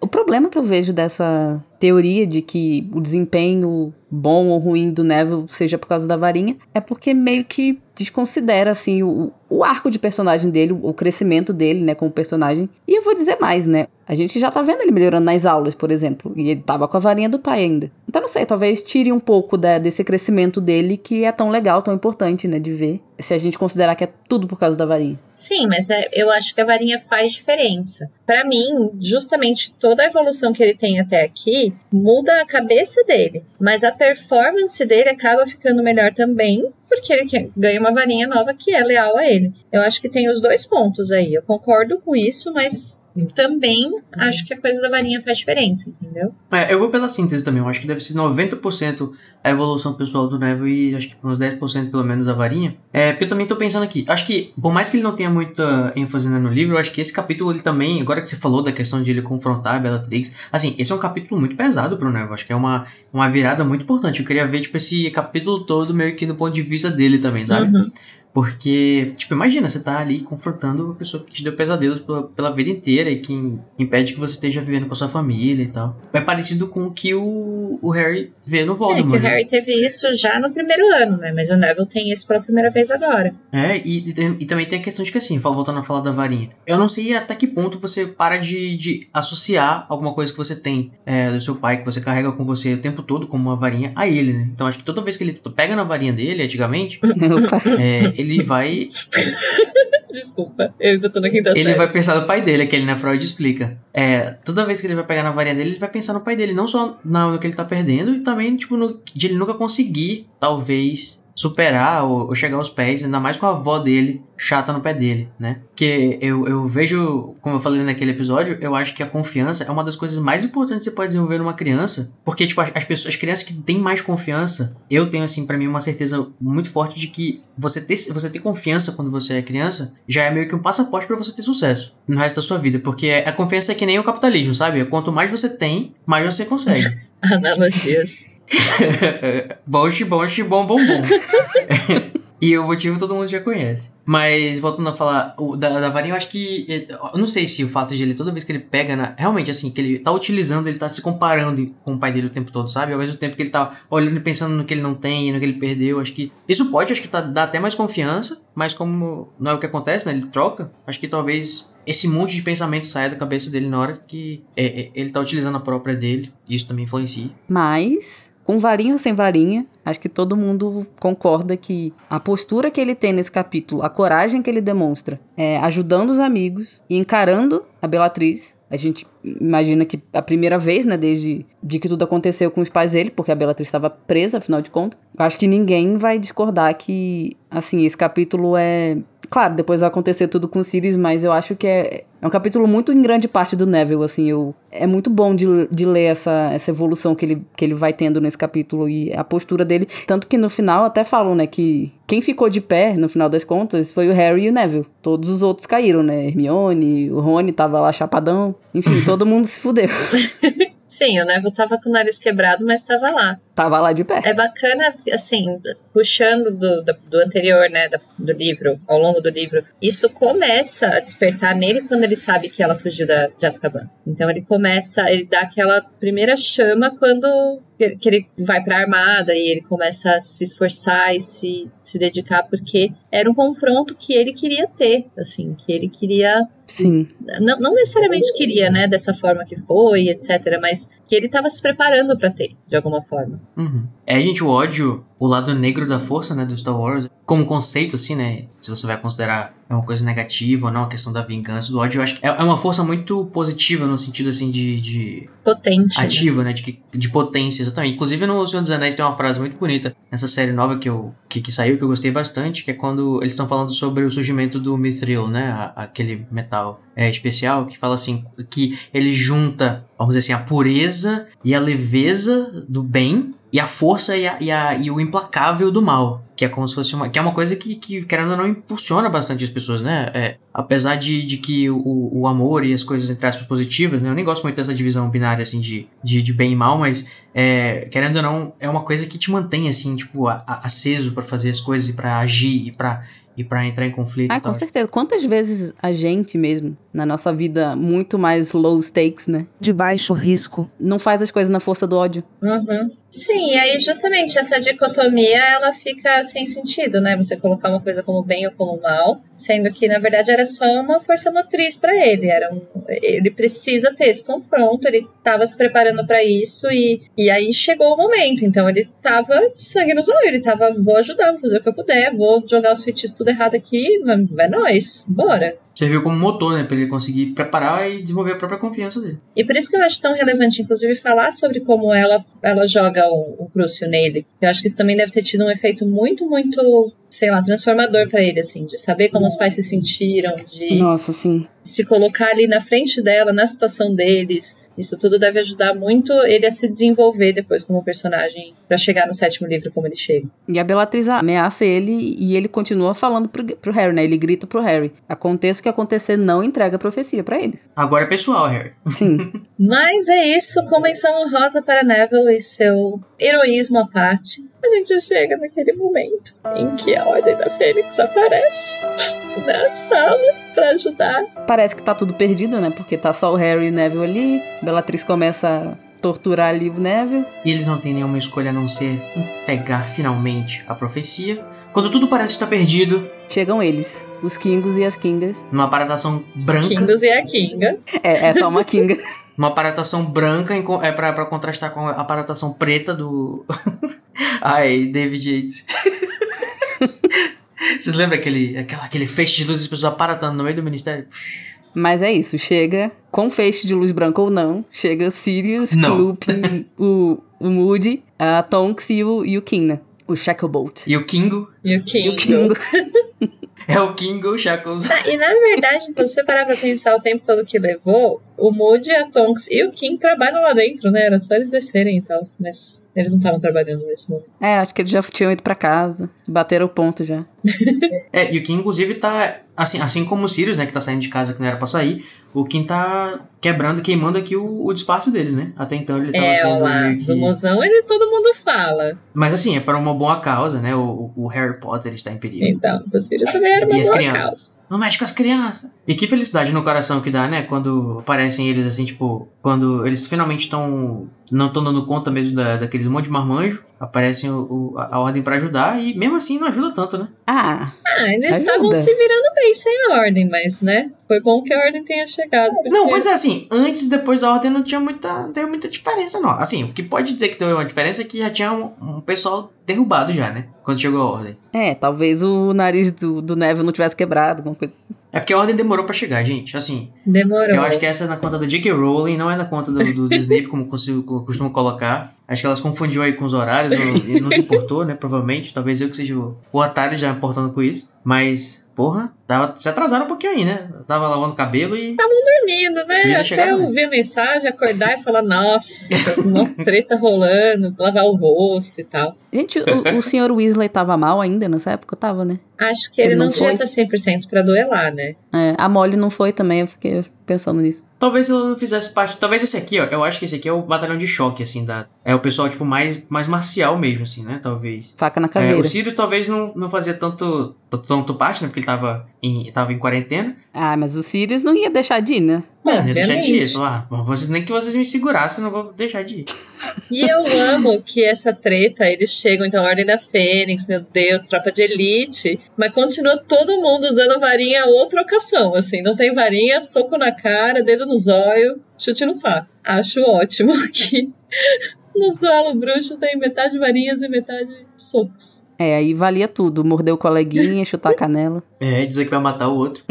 o problema que eu vejo dessa teoria de que o desempenho bom ou ruim do Neville seja por causa da varinha é porque meio que desconsidera assim o, o arco de personagem dele, o crescimento dele, né, como personagem. E eu vou dizer mais, né? A gente já tá vendo ele melhorando nas aulas, por exemplo, e ele tava com a varinha do pai ainda. Então não sei, talvez tire um pouco da- desse crescimento dele que é tão legal, tão importante, né, de ver, se a gente considerar que é tudo por causa da varinha. Sim, mas é- eu acho que a varinha faz diferença. Pra mim, justamente toda a evolução que ele tem até aqui muda a cabeça dele, mas a performance dele acaba ficando melhor também, porque ele ganha uma varinha nova que é leal a ele. Eu acho que tem os dois pontos aí. Eu concordo com isso, mas também acho que a coisa da varinha faz diferença, entendeu? É, eu vou pela síntese também. Eu acho que deve ser 90% a evolução pessoal do Neville e acho que uns 10% pelo menos a varinha. É, porque eu também tô pensando aqui. Acho que, por mais que ele não tenha muita ênfase né, no livro, eu acho que esse capítulo ele também, agora que você falou da questão de ele confrontar a Bellatrix, assim, esse é um capítulo muito pesado pro Neville. Acho que é uma, uma virada muito importante. Eu queria ver, tipo, esse capítulo todo meio que do ponto de vista dele também, sabe? Uhum. Porque, tipo, imagina, você tá ali confrontando uma pessoa que te deu pesadelos pela, pela vida inteira e que impede que você esteja vivendo com a sua família e tal. É parecido com o que o, o Harry vê no É Voldemort. que o né? Harry teve isso já no primeiro ano, né? Mas o Neville tem isso pela primeira vez agora. É, e, e, e também tem a questão de que, assim, voltando a falar da varinha. Eu não sei até que ponto você para de, de associar alguma coisa que você tem é, do seu pai, que você carrega com você o tempo todo como uma varinha, a ele, né? Então acho que toda vez que ele pega na varinha dele, antigamente, é, ele vai Desculpa, eu ainda tô na quinta Ele série. vai pensar no pai dele, aquele né, Freud explica. É, toda vez que ele vai pegar na varinha dele, ele vai pensar no pai dele, não só na- no que ele tá perdendo, e também, tipo, no, de ele nunca conseguir, talvez, superar ou, ou chegar aos pés, ainda mais com a avó dele chata no pé dele, né? Porque eu, eu vejo, como eu falei naquele episódio, eu acho que a confiança é uma das coisas mais importantes que você pode desenvolver numa criança. Porque, tipo, as, as pessoas, as crianças que têm mais confiança, eu tenho, assim, pra mim, uma certeza muito forte de que você ter, você ter confiança quando você é criança já é meio que um passaporte pra você ter sucesso no resto da sua vida. Porque a confiança é que nem o capitalismo, sabe? Quanto mais você tem, mais você consegue. Analogias. bom, bom, bom, bom, bom. E o motivo todo mundo já conhece. Mas, voltando a falar o, da, da varinha, eu acho que. eh, Eu não sei se o fato de ele, toda vez que ele pega na. Realmente, assim, que ele tá utilizando, ele tá se comparando com o pai dele o tempo todo, sabe? Ao mesmo tempo que ele tá olhando e pensando no que ele não tem, no que ele perdeu. Acho que. Isso pode, acho que tá, dá até mais confiança, mas como não é o que acontece, né? Ele troca. Acho que talvez esse monte de pensamento saia da cabeça dele na hora que eh, eh, ele tá utilizando a própria dele. Isso também influencia. Mas, com varinha ou sem varinha, acho que todo mundo concorda que a postura que ele tem nesse capítulo, a coragem que ele demonstra, é, ajudando os amigos e encarando a Bellatrix. A gente imagina que a primeira vez, né, desde de que tudo aconteceu com os pais dele, porque a Bellatrix estava presa, afinal de contas. Acho que ninguém vai discordar que, assim, esse capítulo é... Claro, depois vai acontecer tudo com o Sirius, mas eu acho que é, é um capítulo muito em grande parte do Neville, assim, eu... É muito bom de, de ler essa, essa evolução que ele, que ele vai tendo nesse capítulo e a postura dele. Tanto que no final até falam, né, que quem ficou de pé, no final das contas, foi o Harry e o Neville. Todos os outros caíram, né? Hermione, o Rony tava lá chapadão. Enfim, todo mundo se fudeu. Sim, o Neville tava com o nariz quebrado, mas tava lá. Tava lá de pé. É bacana, assim, puxando do, do, do anterior, né, do, do livro, ao longo do livro, isso começa a despertar nele quando ele sabe que ela fugiu da, de Azkaban. Então ele começa, ele dá aquela primeira chama quando que ele vai pra armada e ele começa a se esforçar e se, se dedicar, porque era um confronto que ele queria ter, assim, que ele queria Sim. não, não necessariamente queria, né, dessa forma que foi, etc, mas que ele tava se preparando pra ter, de alguma forma. Uhum. É, gente, o ódio, o lado negro da força, né, do Star Wars, como conceito, assim, né, se você vai considerar é uma coisa negativa ou não, a questão da vingança, do ódio, eu acho que é, é uma força muito positiva no sentido, assim, de... de Potente. né? ativa, né, de, de potência, exatamente. Inclusive no Senhor dos Anéis tem uma frase muito bonita nessa série nova que, eu, que, que saiu, que eu gostei bastante, que é quando eles estão falando sobre o surgimento do Mithril, né, a- aquele metal é, especial, que fala assim, que ele junta, vamos dizer assim, a pureza e a leveza do bem e a força e, a, e, a- e o implacável do mal. Que é como se fosse uma. Que é uma coisa que, que querendo ou não, impulsiona bastante as pessoas, né? É, apesar de, de que o, o amor e as coisas, entre aspas, positivas, né? Eu nem gosto muito dessa divisão binária, assim, de, de, de bem e mal, mas, é, querendo ou não, é uma coisa que te mantém, assim, tipo, a- a- aceso pra fazer as coisas e pra agir e pra, e pra entrar em conflito Ah, e tal. com certeza. Quantas vezes a gente mesmo, na nossa vida muito mais low stakes, né? De baixo risco. Não faz as coisas na força do ódio. Uhum. Sim, e aí justamente essa dicotomia ela fica sem sentido, né? Você colocar uma coisa como bem ou como mal, sendo que na verdade era só uma força motriz para ele. Era um, ele precisa ter esse confronto, ele estava se preparando para isso e, e aí chegou o momento. Então ele tava de sangue nos olhos, ele tava, vou ajudar, vou fazer o que eu puder, vou jogar os feitiços tudo errado aqui, vai, vai nós, bora. Serviu como motor, né? Pra ele conseguir preparar e desenvolver a própria confiança dele. E por isso que eu acho tão relevante, inclusive, falar sobre como ela, ela joga o, o Crucio nele. Eu acho que isso também deve ter tido um efeito muito, muito, sei lá, transformador pra ele, assim, de saber como os pais se sentiram, de Nossa, sim. se colocar ali na frente dela, na situação deles. Isso tudo deve ajudar muito ele a se desenvolver depois como personagem pra chegar no sétimo livro como ele chega. E a Bellatrix ameaça ele e ele continua falando pro, pro Harry, né? Ele grita pro Harry: aconteça o que acontecer, não entrega a profecia pra eles. Agora é pessoal, Harry. Sim. Mas é isso, com menção honrosa para Neville e seu heroísmo à parte. A gente chega naquele momento em que a Ordem da Fênix aparece na sala pra ajudar. Parece que tá tudo perdido, né? Porque tá só o Harry e o Neville ali. Bellatrix começa a torturar ali o Neville. E eles não têm nenhuma escolha a não ser entregar finalmente a profecia. Quando tudo parece estar perdido, Chegam eles, os Kingos e as Kingas. numa aparatação branca. Kingos e a Kinga. É, é só uma Kinga. Uma aparatação branca em é pra, pra contrastar com a aparatação preta do. Ai, David Yates. Vocês lembram aquele, aquela, aquele feixe de luz e as pessoas aparatando no meio do ministério? Mas é isso, chega com feixe de luz branca ou não. Chega Sirius, Não. Lupin, o, o Moody, a Tonks e o, e o King, né? O Shacklebolt. E o Kingo E o Kingo. E o Kingo. é o Kingo Shackles. Ah, e na verdade, se você parar pra pensar o tempo todo que levou, o Moody, a Tonks e o King trabalham lá dentro, né? Era só eles descerem e tal. Mas eles não estavam trabalhando nesse momento. É, acho que eles já tinham ido pra casa. Bateram o ponto já. É, e o Kim, inclusive, tá. Assim, assim como o Sirius, né, que tá saindo de casa que não era pra sair, o Kim tá quebrando, queimando aqui o, o disfarce dele, né? Até então ele tava É, sendo ó lá, meio que. do mozão ele todo mundo fala. Mas assim, é para uma boa causa, né? O, o Harry Potter está em perigo. Então, Sirius também era uma e as boa crianças. causa. Não mexe com as crianças. E que felicidade no coração que dá, né? Quando aparecem eles assim, tipo, quando eles finalmente estão. Não estão dando conta mesmo da, daqueles monte de marmanjo. Aparecem o, o- a, ordem pra ajudar e mesmo assim não ajuda tanto, né? Ah, Ah, eles Ajuda. estavam se virando bem sem a ordem, mas, né? Foi bom que a ordem tenha chegado. porque- Não, pois é assim, antes e depois da ordem não tinha muita, não teve muita diferença, não. Assim, o que pode dizer que teve uma diferença é que já tinha um, um pessoal derrubado já, né? Quando chegou a ordem. é, talvez o nariz do, do Neville não tivesse quebrado, alguma coisa assim. É porque a ordem demorou pra chegar, gente. Assim, Demorou. eu acho que essa é na conta da J.K. Rowling, não é na conta do, do, do Snape, como costumam colocar. Acho que elas confundiu aí com os horários ou- e não se importou, né? Provavelmente. Talvez eu que seja o, o otário já importando com isso. Mas, porra, tava, se atrasaram um pouquinho aí, né? Tava lavando o cabelo e. dormindo, né? Até mais. ver a mensagem, acordar e falar, nossa, uma treta rolando, lavar o rosto e tal. Gente, o, o senhor Weasley tava mal ainda nessa época? Tava, né? Acho que ele, Ele não, não devia foi? estar 100% pra duelar, né? É, a Molly não foi também, eu fiquei pensando nisso. Talvez ela não fizesse parte. Talvez esse aqui, ó. Eu acho que esse aqui é o batalhão de choque, assim, da. É o pessoal, tipo, mais, mais marcial mesmo, assim, né? Talvez. Faca na É, caveira. o Sirius talvez não, não fazia tanto, tanto, tanto parte, né? Porque ele tava em, tava em quarentena. Ah, mas o Sirius não ia deixar de ir, né? Não, não ia deixar de ir. Ah, bom, vocês, nem que vocês me segurassem, eu não vou deixar de ir. E eu amo que essa treta, eles chegam, então, a Ordem da Fênix, meu Deus, tropa de elite, mas continua todo mundo usando varinha outra ocasião, assim, não tem varinha, soco na cara, dedo no zóio, chute no saco. Acho ótimo que nos duelos bruxos tem metade varinhas e metade socos. É, aí valia tudo. Morder o coleguinha, chutar a canela. É, dizer que vai matar o outro.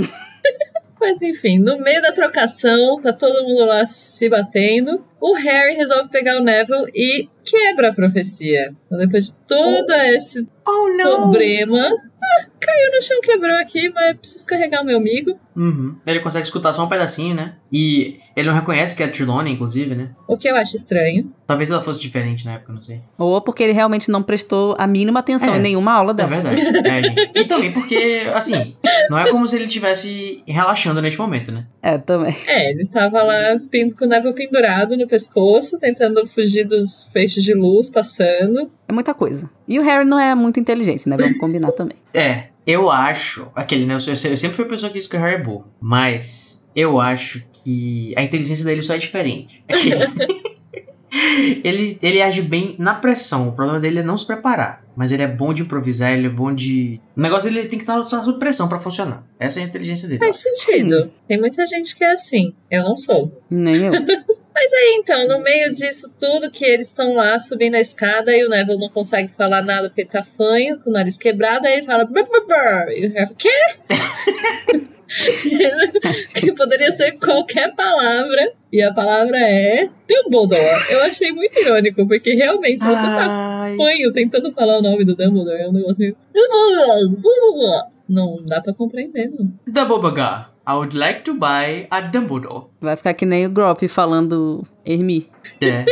Mas enfim, no meio da trocação, tá todo mundo lá se batendo. O Harry resolve pegar o Neville e quebra a profecia. Então, depois de todo esse Oh, problema, ah, caiu no chão, quebrou aqui, mas preciso carregar o meu amigo. Uhum. Ele consegue escutar só um pedacinho, né? E ele não reconhece que é a Trelawney, inclusive, né? O que eu acho estranho. Talvez ela fosse diferente na época, não sei. Ou porque ele realmente não prestou a mínima atenção É. em nenhuma aula É dela. verdade. É, gente. E também porque, assim, não é como se ele estivesse relaxando neste momento, né? É, também. É, ele tava lá com o Neville pendurado no pescoço, tentando fugir dos feixes de luz passando. É muita coisa. E o Harry não é muito inteligente, né? Vamos combinar também. É, eu acho. Aquele, né? Eu, eu sempre fui a pessoa que disse que o Harry é burro. Mas eu acho que a inteligência dele só é diferente. ele, ele age bem na pressão. O problema dele é não se preparar. Mas ele é bom de improvisar, ele é bom de. O negócio dele tem que estar sob pressão pra funcionar. Essa é a inteligência dele. Faz sentido. Tem muita gente que é assim. Eu não sou. Nem eu. Mas aí então, no meio disso tudo, que eles estão lá subindo a escada e o Neville não consegue falar nada porque ele tá fanho, com o nariz quebrado, aí ele fala brr, brr, brr. E o Harry fala, quê? que poderia ser qualquer palavra. E a palavra é Dumbledore. Eu achei muito irônico, porque realmente, se você tá panho tentando falar o nome do Dumbledore, é um negócio meio. Não dá pra compreender, não. Dumbledore. I would like to buy a Dumbledore. Vai ficar que nem o Grop falando Hermi. É.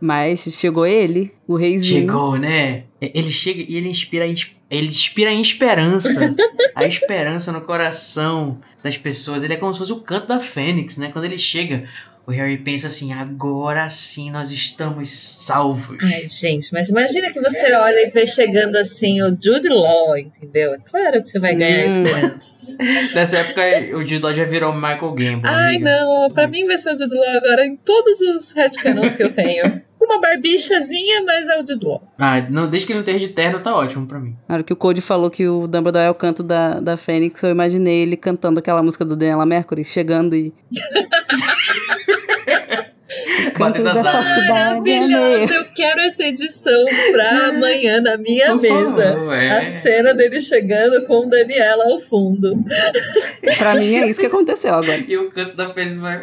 Mas chegou ele, o reizinho. Chegou, né? Ele chega e ele inspira, ins- ele inspira a esperança. a esperança no coração das pessoas. Ele é como se fosse o canto da Fênix, né? Quando ele chega, o Harry pensa assim: agora sim nós estamos salvos. Ai, gente, mas imagina que você olha e vê chegando assim o Jude Law, entendeu? É claro que você vai ganhar Hum. esperanças. Nessa época, o Jude Law já virou Michael Gambon. Ai, amiga. não, pra mim vai ser o Jude Law agora em todos os headcanons que eu tenho. Uma barbichazinha, mas é o Jude Law. Ah, não, desde que ele não esteja de terno, tá ótimo pra mim. Na hora que o Cody falou que o Dumbledore é o canto da, da Fênix, eu imaginei ele cantando aquela música do Daniela Mercury, chegando e. canto dessa cidade é Maravilhosa, meu. eu quero essa edição pra amanhã na minha Por mesa. favor, é. A cena dele chegando com Daniela ao fundo. Pra mim é isso que aconteceu agora. E o canto da Fênix vai.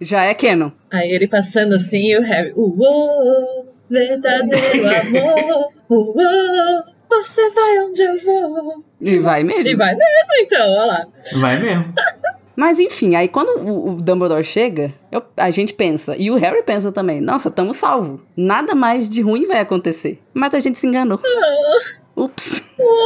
Já é Canon. Aí ele passando assim e o Harry, uou, verdadeiro amor, uou, você vai onde eu vou. E vai mesmo. E vai mesmo então, olha lá. Vai mesmo. Mas enfim, aí quando o, o Dumbledore chega, eu- a gente pensa, e o Harry pensa também, nossa, tamo salvo. Nada mais de ruim vai acontecer. Mas a gente se enganou. Ups.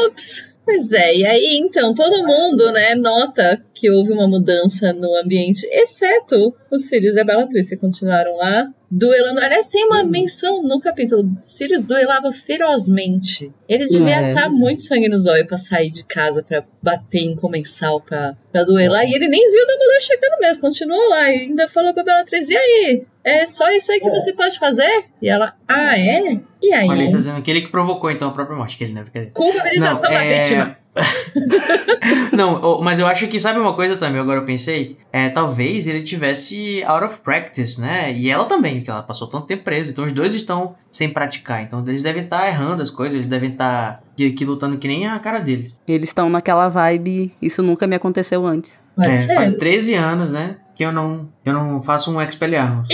Ups. Pois é, e aí então todo mundo, né, nota que houve uma mudança no ambiente, exceto os Sirius e a Bellatrix, que continuaram lá duelando. Aliás, tem uma menção no capítulo: Sirius duelava ferozmente. Ele devia É. estar muito sangue no zóio pra sair de casa pra bater em comensal pra, pra duelar. E ele nem viu o Dumbledore chegando mesmo, continuou lá e ainda falou pra Bellatrix: e aí? É só isso aí que você pode fazer? E ela, ah, é? E aí? Olha, ele tá dizendo que ele que provocou então a própria morte, que ele não é brincadeira. Culpabilização Não, da é- vítima. Não, mas eu acho que sabe uma coisa também, agora eu pensei? É, talvez ele tivesse out of practice, né? E ela também, porque ela passou tanto tempo presa. Então os dois estão sem praticar. Então eles devem estar errando as coisas, eles devem estar que, que lutando que nem a cara deles. Eles estão naquela vibe, isso nunca me aconteceu antes. É, faz 13 anos, né? Que eu não, eu não faço um Azkaban.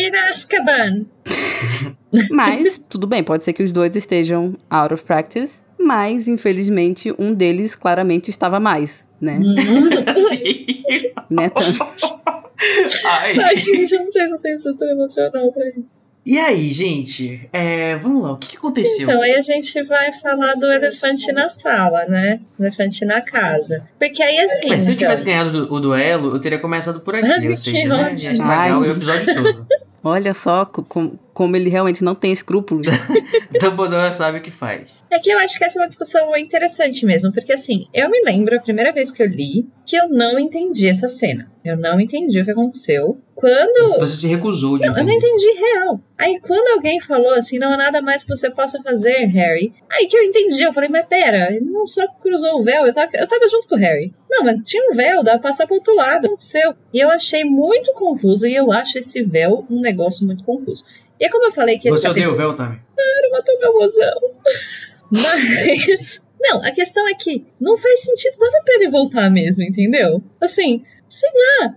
Mas, tudo bem, pode ser que os dois estejam out of practice, mas infelizmente um deles claramente estava mais, né? Sim. né tanto. Ai. Ai, gente, eu não sei se eu tenho estrutura emocional pra isso. E aí, gente? É, vamos lá, o que, que aconteceu? Então, aí a gente vai falar do elefante na sala, né? Elefante na casa. Porque aí, assim. Mas se eu então, tivesse ganhado do- o duelo, eu teria começado por aqui, Ai, ou seja, né? Ia estragar o episódio todo. Olha só co- com- como ele realmente não tem escrúpulos. Dumbledore sabe o que faz. É que eu acho que essa é uma discussão interessante mesmo, porque assim, eu me lembro a primeira vez que eu li que eu não entendi essa cena. Eu não entendi o que aconteceu. Quando. Você se recusou de Não, eu não entendi real. Aí quando alguém falou assim, não há nada mais que você possa fazer, Harry. Aí que eu entendi, eu falei, mas pera, ele não só cruzou o véu, eu tava, eu tava junto com o Harry. Não, mas tinha um véu, dá pra passar pro outro lado, o que aconteceu? E eu achei muito confuso, e eu acho esse véu um negócio muito confuso. E é como eu falei que Você odeia o véu, Tami? Claro, matou meu mozão. Mas. Não, a questão é que não faz sentido, dava pra ele voltar mesmo, entendeu? Assim, sei lá.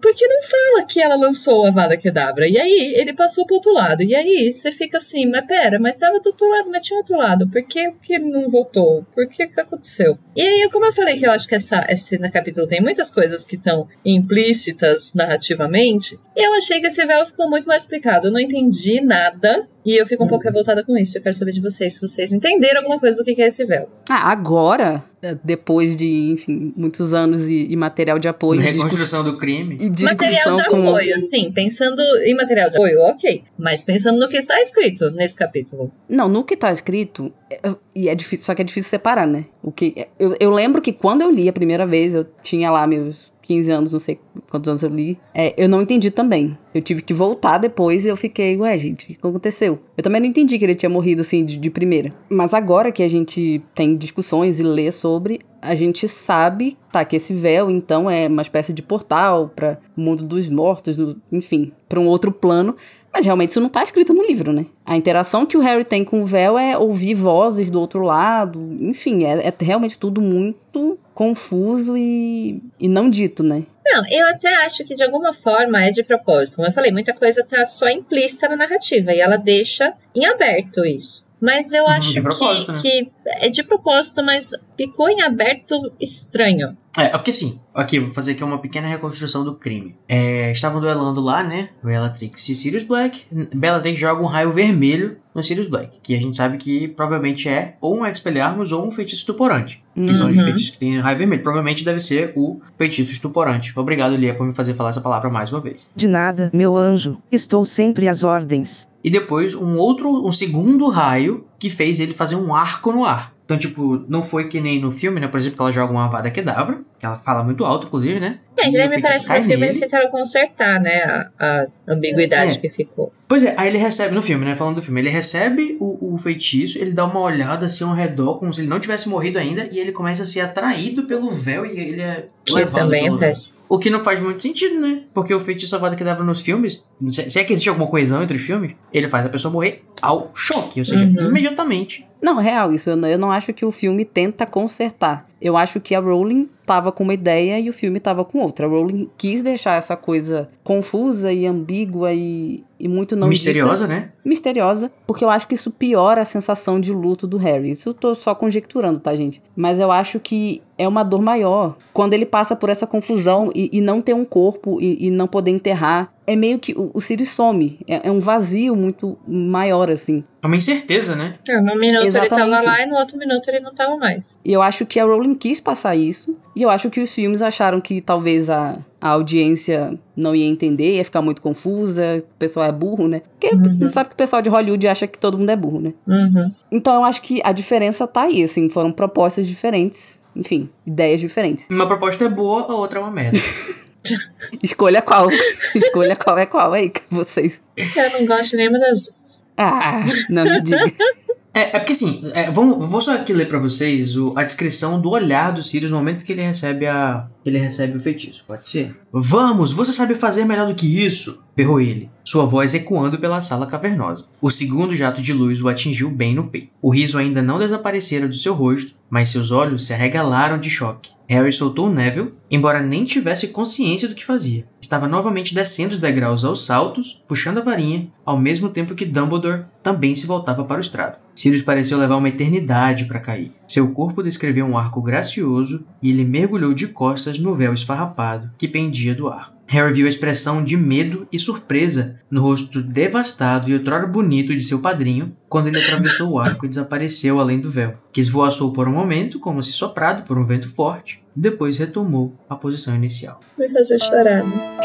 Porque não fala que ela lançou a Vada Kedavra. E aí ele passou pro outro lado. E aí você fica assim, mas pera, mas tava do outro lado, mas tinha outro lado. Por que, que ele não voltou? Por que que aconteceu? E aí, como eu falei que eu acho que essa, esse na capítulo tem muitas coisas que estão implícitas narrativamente, eu achei que esse véu ficou muito mais explicado. Eu não entendi nada. E eu fico um pouco revoltada com isso. Eu quero saber de vocês, se vocês entenderam alguma coisa do que é esse véu. Ah, agora, depois de, enfim, muitos anos e, e material de apoio. Reconstrução do crime. E Material de com. apoio, sim. Pensando em material de apoio, ok. Mas pensando no que está escrito nesse capítulo. Não, no que tá escrito, é- e é difícil, só que é difícil separar, né? O que, eu, eu lembro que quando eu li a primeira vez, eu tinha lá meus 15 anos, não sei quantos anos eu li, é, eu não entendi também. Eu tive que voltar depois e eu fiquei, ué, gente, o que aconteceu? Eu também não entendi que ele tinha morrido assim de, de primeira. Mas agora que a gente tem discussões e lê sobre, a gente sabe, tá, que esse véu então é uma espécie de portal para o mundo dos mortos, enfim, para um outro plano. Mas realmente isso não tá escrito no livro, né? A interação que o Harry tem com o véu é ouvir vozes do outro lado, enfim, é, é realmente tudo muito confuso e, e não dito, né? Não, eu até acho que de alguma forma é de propósito. Como eu falei, muita coisa tá só implícita na narrativa e ela deixa em aberto isso. Mas eu Uhum, acho que, né? que é de propósito, mas ficou em aberto estranho. É, porque assim, aqui, vou fazer aqui uma pequena reconstrução do crime. É, estavam duelando lá, né? Bellatrix e Sirius Black. Bellatrix joga um raio vermelho no Sirius Black, que a gente sabe que provavelmente é ou um Expelliarmus ou um feitiço estuporante. Que são os Uhum. feitiços que têm raio vermelho. Provavelmente deve ser o feitiço estuporante. Obrigado, Lia, por me fazer falar essa palavra mais uma vez. De nada, meu anjo, estou sempre às ordens. E depois um outro, um segundo raio que fez ele fazer um arco no ar. Então, tipo, não foi que nem no filme, né? Por exemplo, que ela joga uma Avada Kedavra, que ela fala muito alto, inclusive, né? É, E que me parece que cai no filme nele. eles tentaram consertar, né? A, a ambiguidade É. que ficou. Pois é, aí ele recebe, no filme, né? Falando do filme, ele recebe o, o feitiço, ele dá uma olhada assim ao redor, como se ele não tivesse morrido ainda, e ele começa a ser atraído pelo véu e ele é. Que levado também é pelo véu. péssimo. O que não faz muito sentido, né? Porque o feitiço Avada Kedavra nos filmes, se, se é que existe alguma coesão entre os filmes, ele faz a pessoa morrer ao choque, ou seja, Uhum. imediatamente. Não, real, isso eu não, eu não acho que o filme tenta consertar. Eu acho que a Rowling tava com uma ideia e o filme tava com outra. A Rowling quis deixar essa coisa confusa e ambígua e, e muito não Misteriosa, dita. né? Misteriosa, porque eu acho que isso piora a sensação de luto do Harry. Isso eu tô só conjecturando, tá, gente? Mas eu acho que é uma dor maior quando ele passa por essa confusão e, e não ter um corpo e, e não poder enterrar. É meio que o, o Sirius some. É, é um vazio muito maior, assim. É uma incerteza, né? É, Num minuto ele tava Exatamente. lá e no outro minuto ele não tava mais. E eu acho que a Rowling quis passar isso. E eu acho que os filmes acharam que talvez a, a audiência não ia entender, ia ficar muito confusa, o pessoal é burro, né? Porque você sabe que o pessoal de Hollywood acha que todo mundo é burro, né? Uhum. Então eu acho que a diferença tá aí, assim, foram propostas diferentes. Enfim, ideias diferentes. Uma proposta é boa, a outra é uma merda. Escolha qual. Escolha qual é qual aí, que vocês. Eu não gosto nenhuma das duas. Ah, não me diga. É, é porque assim, é, vamos, vou só aqui ler pra vocês o- a descrição do olhar do Sirius no momento que ele recebe a. ele recebe o feitiço, pode ser? Vamos, você sabe fazer melhor do que isso! berrou ele, sua voz ecoando pela sala cavernosa. O segundo jato de luz o atingiu bem no peito. O riso ainda não desaparecera do seu rosto, mas seus olhos se arregalaram de choque. Harry soltou Neville, embora nem tivesse consciência do que fazia. Estava novamente descendo os degraus aos saltos, puxando a varinha, ao mesmo tempo que Dumbledore também se voltava para o estrado. Sirius pareceu levar uma eternidade para cair. Seu corpo descreveu um arco gracioso e ele mergulhou de costas no véu esfarrapado que pendia do arco. Harry viu a expressão de medo e surpresa no rosto devastado e outrora bonito de seu padrinho quando ele atravessou o arco e desapareceu além do véu, que esvoaçou por um momento como se soprado por um vento forte, depois retomou a posição inicial. Me fazer chorar, né?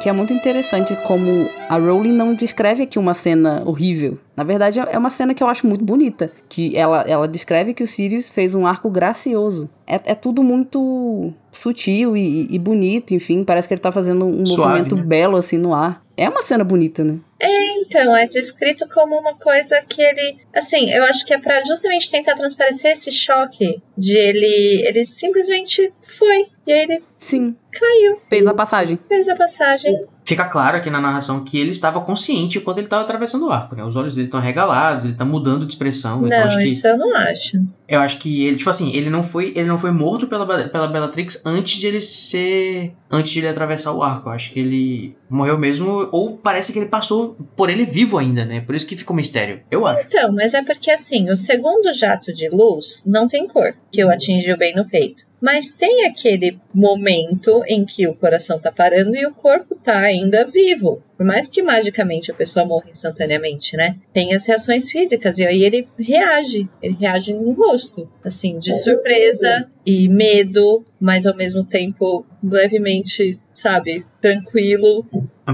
Que é muito interessante como a Rowling não descreve aqui uma cena horrível. Na verdade, é uma cena que eu acho muito bonita. Que ela, ela descreve que o Sirius fez um arco gracioso. É, é tudo muito sutil e, e bonito, enfim. Parece que ele tá fazendo um Suave, movimento né? belo assim no ar. É uma cena bonita, né? Então, é descrito como uma coisa que ele. Assim, eu acho que é pra justamente tentar transparecer esse choque de ele. Ele simplesmente foi. E aí ele Sim. caiu. Fez a passagem. Fez a passagem. Fica claro aqui na narração que ele estava consciente quando ele estava atravessando o arco, né? Os olhos dele estão arregalados, ele tá mudando de expressão. então Não, acho que, isso eu não acho. eu acho que ele, tipo assim, ele não foi, ele não foi morto pela, pela Bellatrix antes de ele ser, antes de ele atravessar o arco. Eu acho que ele morreu mesmo, ou parece que ele passou por ele vivo ainda, né? Por isso que fica um mistério. Eu acho. Então, mas é porque assim, o segundo jato de luz não tem cor, que o atingiu bem no peito. Mas tem aquele momento em que o coração tá parando e o corpo tá ainda vivo. Por mais que magicamente a pessoa morra instantaneamente, né? Tem as reações físicas e aí ele reage. Ele reage no rosto, assim, de surpresa e medo, mas ao mesmo tempo levemente, sabe, tranquilo.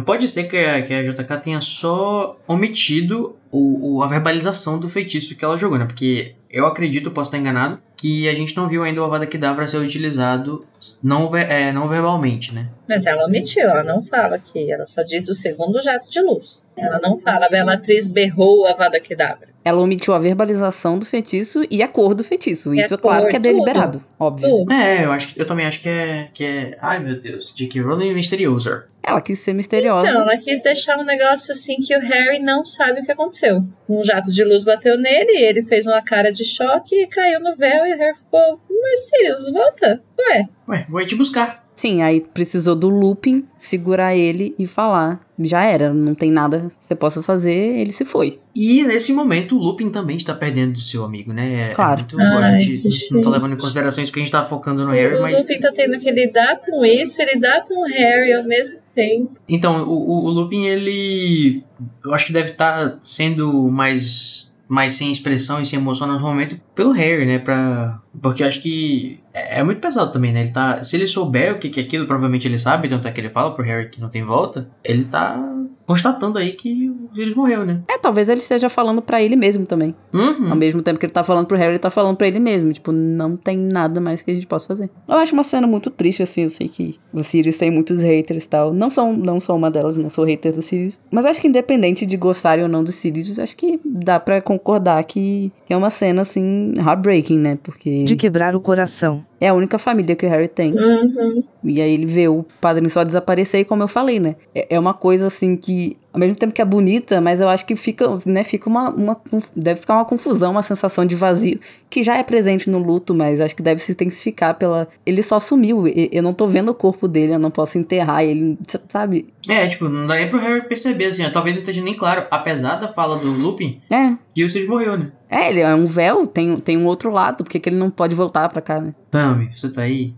Pode ser que a, que a JK tenha só omitido o, o- a verbalização do feitiço que ela jogou, né? Porque eu acredito, posso estar enganado, que a gente não viu ainda o Avada Kedavra ser utilizado não, é, não verbalmente, né? Mas ela omitiu, ela não fala que ela só diz o segundo jato de luz. Ela não fala, a Bellatriz berrou a Vada Kedavra. Ela omitiu a verbalização do feitiço e a cor do feitiço. Isso é claro cor, que é tudo. deliberado, óbvio. Tudo. É, eu, acho, que- eu também acho que é, que é. Ai meu Deus, J.K. Rowling misterioso. Ela quis ser misteriosa. Então, ela quis deixar um negócio assim que o Harry não sabe o que aconteceu. Um jato de luz bateu nele, ele fez uma cara de choque e caiu no véu e o Harry ficou, mas Sirius, volta. Ué, Ué, vou aí te buscar. Sim, aí precisou do Lupin segurar ele e falar. Já era, não tem nada que você possa fazer, ele se foi. E nesse momento o Lupin também está perdendo do seu amigo, né? É, Claro. É muito, a Ai, gente que não tá chique. levando em consideração isso porque a gente tá focando no Harry, o mas. Lupin tá tendo que lidar com isso e lidar com o Harry ao mesmo tempo. Então, o, o, o Lupin, ele. Eu acho que deve estar sendo mais. Mais sem expressão e sem emoção no momento pelo Harry, né? Pra, porque eu acho que é, é muito pesado também, né? Ele tá. Se ele souber o que, que é aquilo, provavelmente ele sabe, tanto é que ele fala pro Harry que não tem volta. Ele tá constatando aí que o Sirius morreu, né? É, talvez ele esteja falando pra ele mesmo também. Uhum. Ao mesmo tempo que ele tá falando pro Harry, ele tá falando pra ele mesmo. Tipo, não tem nada mais que a gente possa fazer. Eu acho uma cena muito triste, assim. Eu sei que o Sirius tem muitos haters e tal. Não sou, não sou uma delas, não sou hater do Sirius. Mas acho que independente de gostarem ou não do Sirius, acho que dá pra concordar que, que é uma cena, assim, heartbreaking, né? Porque De quebrar o coração. É a única família que o Harry tem. Uhum. E aí ele vê o padrinho só desaparecer, e como eu falei, né? É é uma coisa assim que, ao mesmo tempo que é bonita, mas eu acho que fica, né? Fica uma, uma. Deve ficar uma confusão, uma sensação de vazio, que já é presente no luto, mas acho que deve se intensificar pela. Ele só sumiu. e- Eu não tô vendo o corpo dele, eu não posso enterrar ele, sabe? É, tipo, não dá nem pro Harry perceber, assim, talvez não esteja nem claro, apesar da fala do Lupin, É. que o morreu, né? É, ele é um véu, tem, tem um outro lado, por que que ele não pode voltar pra cá, né? Tami, você tá aí?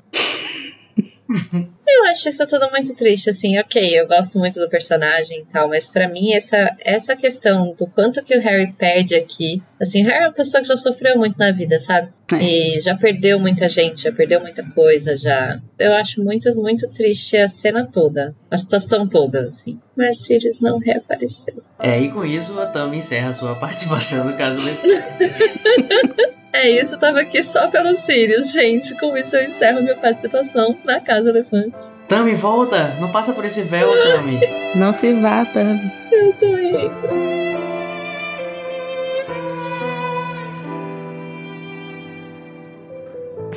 Eu acho isso tudo muito triste, assim, ok, eu gosto muito do personagem e tal, mas pra mim essa, essa questão do quanto que o Harry perde aqui, assim, o Harry é uma pessoa que já sofreu muito na vida, sabe? E já perdeu muita gente, já perdeu muita coisa, já. Eu acho muito, muito triste a cena toda, a situação toda, assim. Mas Sirius não reapareceu. É, e com isso a Tami encerra a sua participação no caso do É isso, eu tava aqui só pelo Sirius, gente. Com isso eu encerro minha participação na Casa Elefante. Tami, volta! Não passa por esse véu, Tami. Não se vá, Tami. Eu tô indo.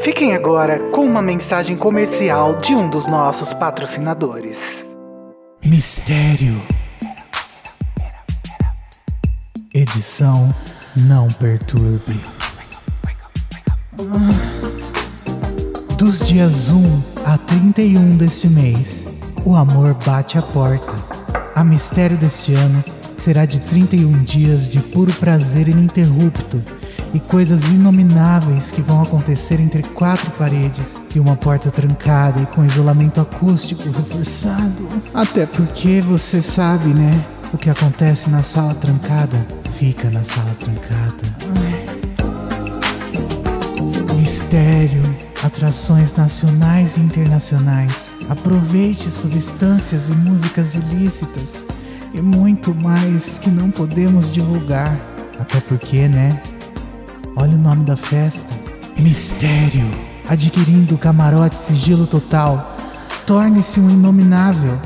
Fiquem agora com uma mensagem comercial de um dos nossos patrocinadores. Mistério. Edição Não Perturbe. Ah. Dos dias 1 a 31 deste mês, o amor bate a porta. A mistério deste ano será de 31 dias de puro prazer ininterrupto e coisas inomináveis que vão acontecer entre quatro paredes e uma porta trancada e com isolamento acústico reforçado. Até porque você sabe, né? O que acontece na sala trancada fica na sala trancada. Mistério, atrações nacionais e internacionais. Aproveite substâncias e músicas ilícitas e muito mais que não podemos divulgar. Até porque, né? Olha o nome da festa: Mistério. Adquirindo camarote sigilo total, torne-se um inominável.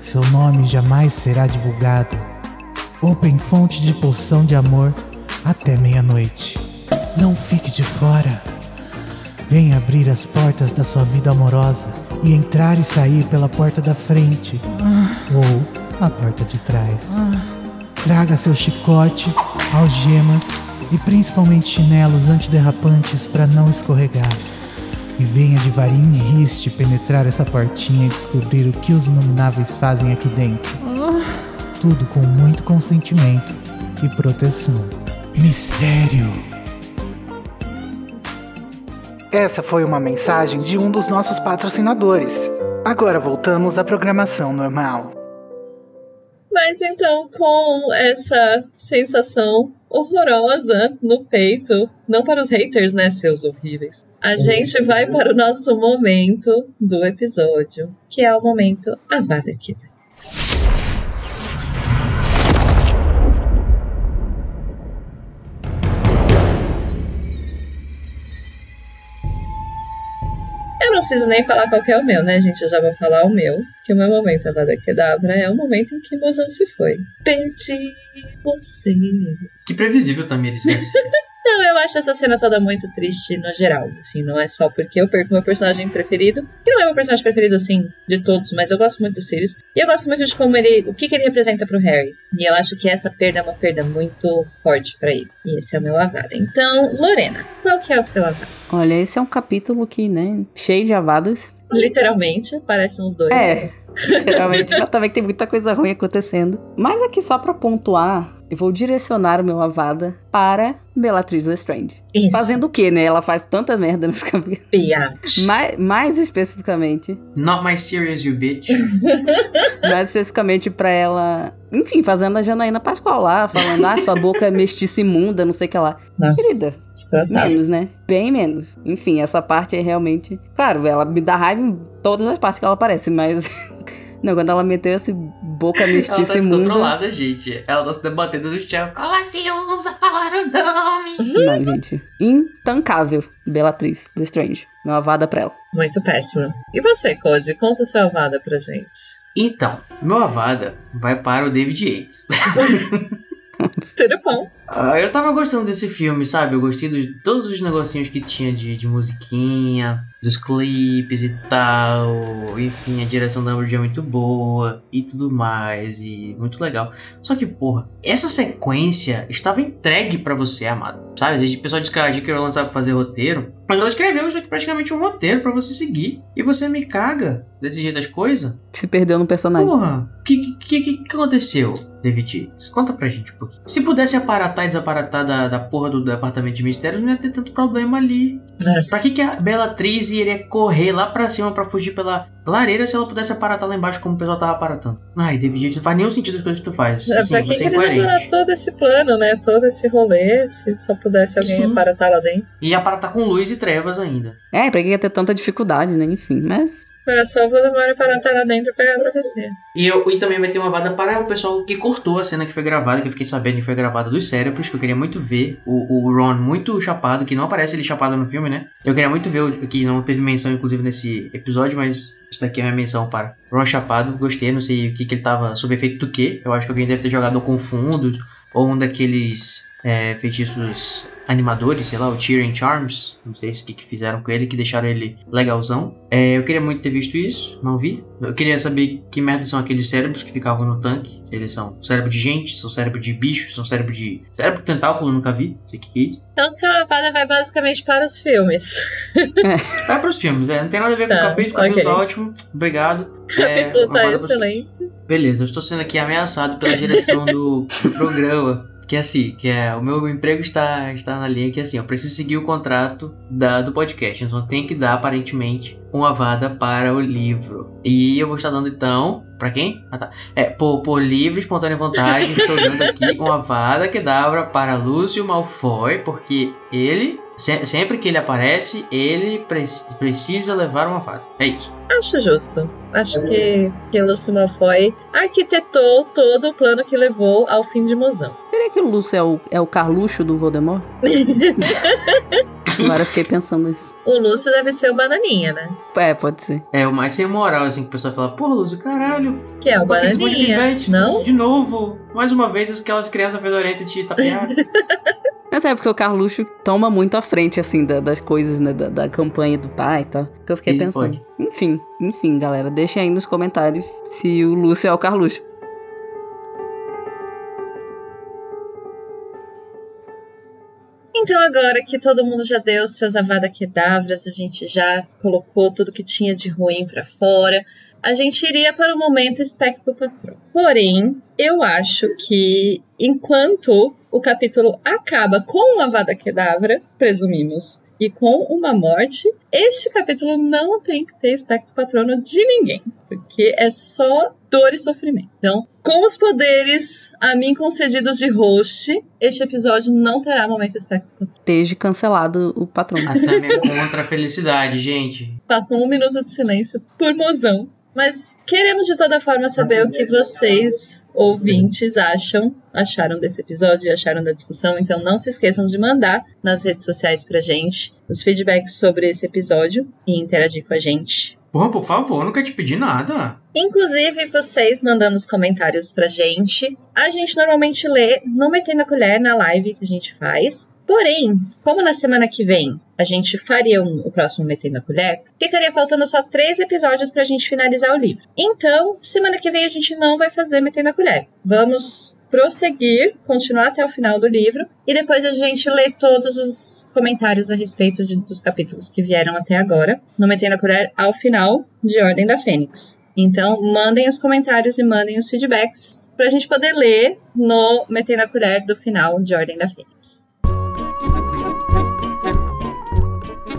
Seu nome jamais será divulgado. Open fonte de poção de amor até meia-noite. Não fique de fora. Venha abrir as portas da sua vida amorosa e entrar e sair pela porta da frente ou a porta de trás. Traga seu chicote, algemas e principalmente chinelos antiderrapantes para não escorregar. E venha devagarinho e riste penetrar essa portinha e descobrir o que os inomináveis fazem aqui dentro. Tudo com muito consentimento e proteção. Mistério. Essa foi uma mensagem de um dos nossos patrocinadores. Agora voltamos à programação normal. Mas então, com essa sensação horrorosa no peito, não para os haters, né, seus horríveis, a gente vai para o nosso momento do episódio, que é o momento Avada Kedavra. Preciso nem falar qual que é o meu, né, gente? Eu já vou falar o meu. Que o meu momento Avada Kedavra é o momento em que Mozão se foi. Perdi você. Que previsível, Tamires. Né? Não, eu acho essa cena toda muito triste no geral. Assim, não é só porque eu perco meu personagem preferido, que não é meu personagem preferido, assim, de todos, mas eu gosto muito do Sirius. E eu gosto muito de como ele. o que, que ele representa pro Harry. E eu acho que essa perda é uma perda muito forte para ele. E esse é o meu avada. Então, Lorena, qual que é o seu avada? Olha, esse é um capítulo que, né, cheio de avadas. Literalmente, parecem uns dois. É. Né? Literalmente, mas também tem muita coisa ruim acontecendo. Mas aqui só pra pontuar, eu vou direcionar o meu Avada para Bellatrix Lestrange. Isso. Fazendo o quê, né? Ela faz tanta merda capítulo. Biatch. Mais, mais especificamente. Not my serious, you bitch. mais especificamente pra ela. Enfim, fazendo a Janaína Pascoal lá, falando, ah, sua boca é mestiça imunda, não sei o que lá. Nossa. Querida, menos, né? Bem menos. Enfim, essa parte é realmente. Claro, ela me dá raiva em todas as partes que ela aparece, mas. Não, quando ela meteu esse boca mestiça ela tá imunda. descontrolada, gente. Ela tá se debatendo no chão. Como assim eu usa falar o nome? Não, gente. Intancável. Bellatrix Lestrange. Meu avada pra ela. Muito péssimo. E você, Cody? Conta seu avada pra gente. Então, meu avada vai para o David Yates. Tudo bom. Ah, eu tava gostando desse filme, sabe? Eu gostei de todos os negocinhos que tinha de, de musiquinha, dos clipes e tal. Enfim, a direção da Ambridge é muito boa e tudo mais. E muito legal. Só que, porra, essa sequência estava entregue para você, amado. Sabe? Às vezes o pessoal diz que a J.K. Rowling sabe fazer roteiro. Mas ela escreveu isso aqui praticamente um roteiro para você seguir. E você me caga desse jeito das coisas. Se perdeu no personagem. Porra, o que, que, que, que aconteceu, David Yates? Conta pra gente um pouquinho. Se pudesse aparatar e desaparatar da, da porra do departamento de mistérios, não ia ter tanto problema ali. Nossa. Pra que, que a Bellatrix iria correr lá pra cima pra fugir pela lareira se ela pudesse aparatar lá embaixo como o pessoal tava aparatando? Ai, David não faz nenhum sentido as coisas que tu faz. É, Assim, pra que, você que é eles parar todo esse plano, né? Todo esse rolê, se só pudesse alguém Sim. aparatar lá dentro. E aparatar com luz e trevas ainda. É, pra que ia ter tanta dificuldade, né? Enfim, mas. Era só o Voldemort aparatar lá dentro pegar a profecia. E, eu, e também vai ter uma vada para o pessoal que cortou a cena que foi gravada, que eu fiquei sabendo que foi gravada dos cérebros, que eu queria muito ver o, o Ron muito chapado, que não aparece ele chapado no filme, né? Eu queria muito ver, o, que não teve menção, inclusive, nesse episódio, mas isso daqui é minha menção para Ron chapado. Gostei, não sei o que, que ele tava sob efeito do que. Eu acho que alguém deve ter jogado com fundos, ou um daqueles é, feitiços animadores, sei lá, o Tyrion Charms, não sei o que, que fizeram com ele, que deixaram ele legalzão. É, eu queria muito ter visto isso, não vi. Eu queria saber que merda são aqueles cérebros que ficavam no tanque. Eles são cérebro de gente, são cérebro de bicho, são cérebro de. Cérebro de tentáculo, nunca vi. Não sei o que, que é isso. Então, seu avada vai basicamente para os filmes. Vai pros filmes, é, não tem nada a ver com Tá, o capítulo, o capítulo ok. tá ótimo. Obrigado. O É, capítulo uma tá excelente. Beleza, eu estou sendo aqui ameaçado pela direção do programa. Que é assim, que é o meu emprego está, está na linha que é assim, eu preciso seguir o contrato da, do podcast. Então tem que dar, aparentemente, uma vada para o livro. E eu vou estar dando então. Pra quem? Ah tá. É, por, por livre, espontânea vontade, estou dando aqui uma vada que dá para Lúcio Malfoy, porque ele, se- sempre que ele aparece, ele pre- precisa levar uma vada. É isso. Acho justo. Acho que, que o Lúcio Malfoy arquitetou todo o plano que levou ao fim de Mozão. Será que o Lúcio é o, é o Carluxo do Voldemort? Agora eu fiquei pensando nisso. O Lúcio deve ser o Bananinha, né? É, pode ser. É o mais sem moral, assim, que o pessoal fala, porra, Lúcio, caralho, Que é o Pô, de Bananinha. pivete, Não? De novo, mais uma vez, aquelas crianças fedorentas te tapearam. Mas é porque o Carluxo toma muito à frente, assim, da- das coisas, né? Da, da campanha do pai e tal. Que eu fiquei Isso pensando. pode. Enfim, enfim, galera. Deixem aí nos comentários se o Lúcio é o Carluxo. Então agora que todo mundo já deu seus avada kedavras, a gente já colocou tudo que tinha de ruim pra fora, a gente iria para o momento espectro patrão. Porém, eu acho que enquanto o capítulo acaba com uma avada kedavra, presumimos, e com uma morte, este capítulo não tem que ter espectro patrono de ninguém, porque é só dor e sofrimento. Então, com os poderes a mim concedidos de host, este episódio não terá momento espectro patrono. Esteja cancelado o patrão. A Tânia contra a felicidade, gente. Façam um minuto de silêncio por mozão. Mas queremos de toda forma saber o que vocês, ouvintes, acham, acharam desse episódio e acharam da discussão. Então não se esqueçam de mandar nas redes sociais pra gente os feedbacks sobre esse episódio e interagir com a gente. Porra, por favor, nunca te pedi nada. Inclusive, vocês mandando os comentários pra gente. A gente normalmente lê no Metendo a Colher na live que a gente faz. Porém, como na semana que vem a gente faria um, o próximo Metendo a Colher, ficaria faltando só três episódios pra gente finalizar o livro. Então, semana que vem a gente não vai fazer Metendo a Colher. Vamos prosseguir, continuar até o final do livro e depois a gente lê todos os comentários a respeito de, dos capítulos que vieram até agora no Metendo a Colher ao final de Ordem da Fênix. Então, mandem os comentários e mandem os feedbacks para a gente poder ler no Metendo a Colher do final de Ordem da Fênix.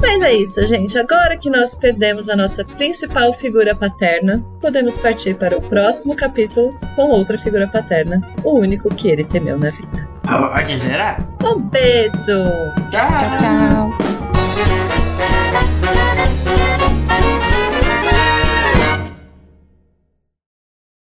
Mas é isso, gente. Agora que nós perdemos a nossa principal figura paterna, podemos partir para o próximo capítulo com outra figura paterna, o único que ele temeu na vida. Oh, que será? Um beijo! Tchau! Tchau!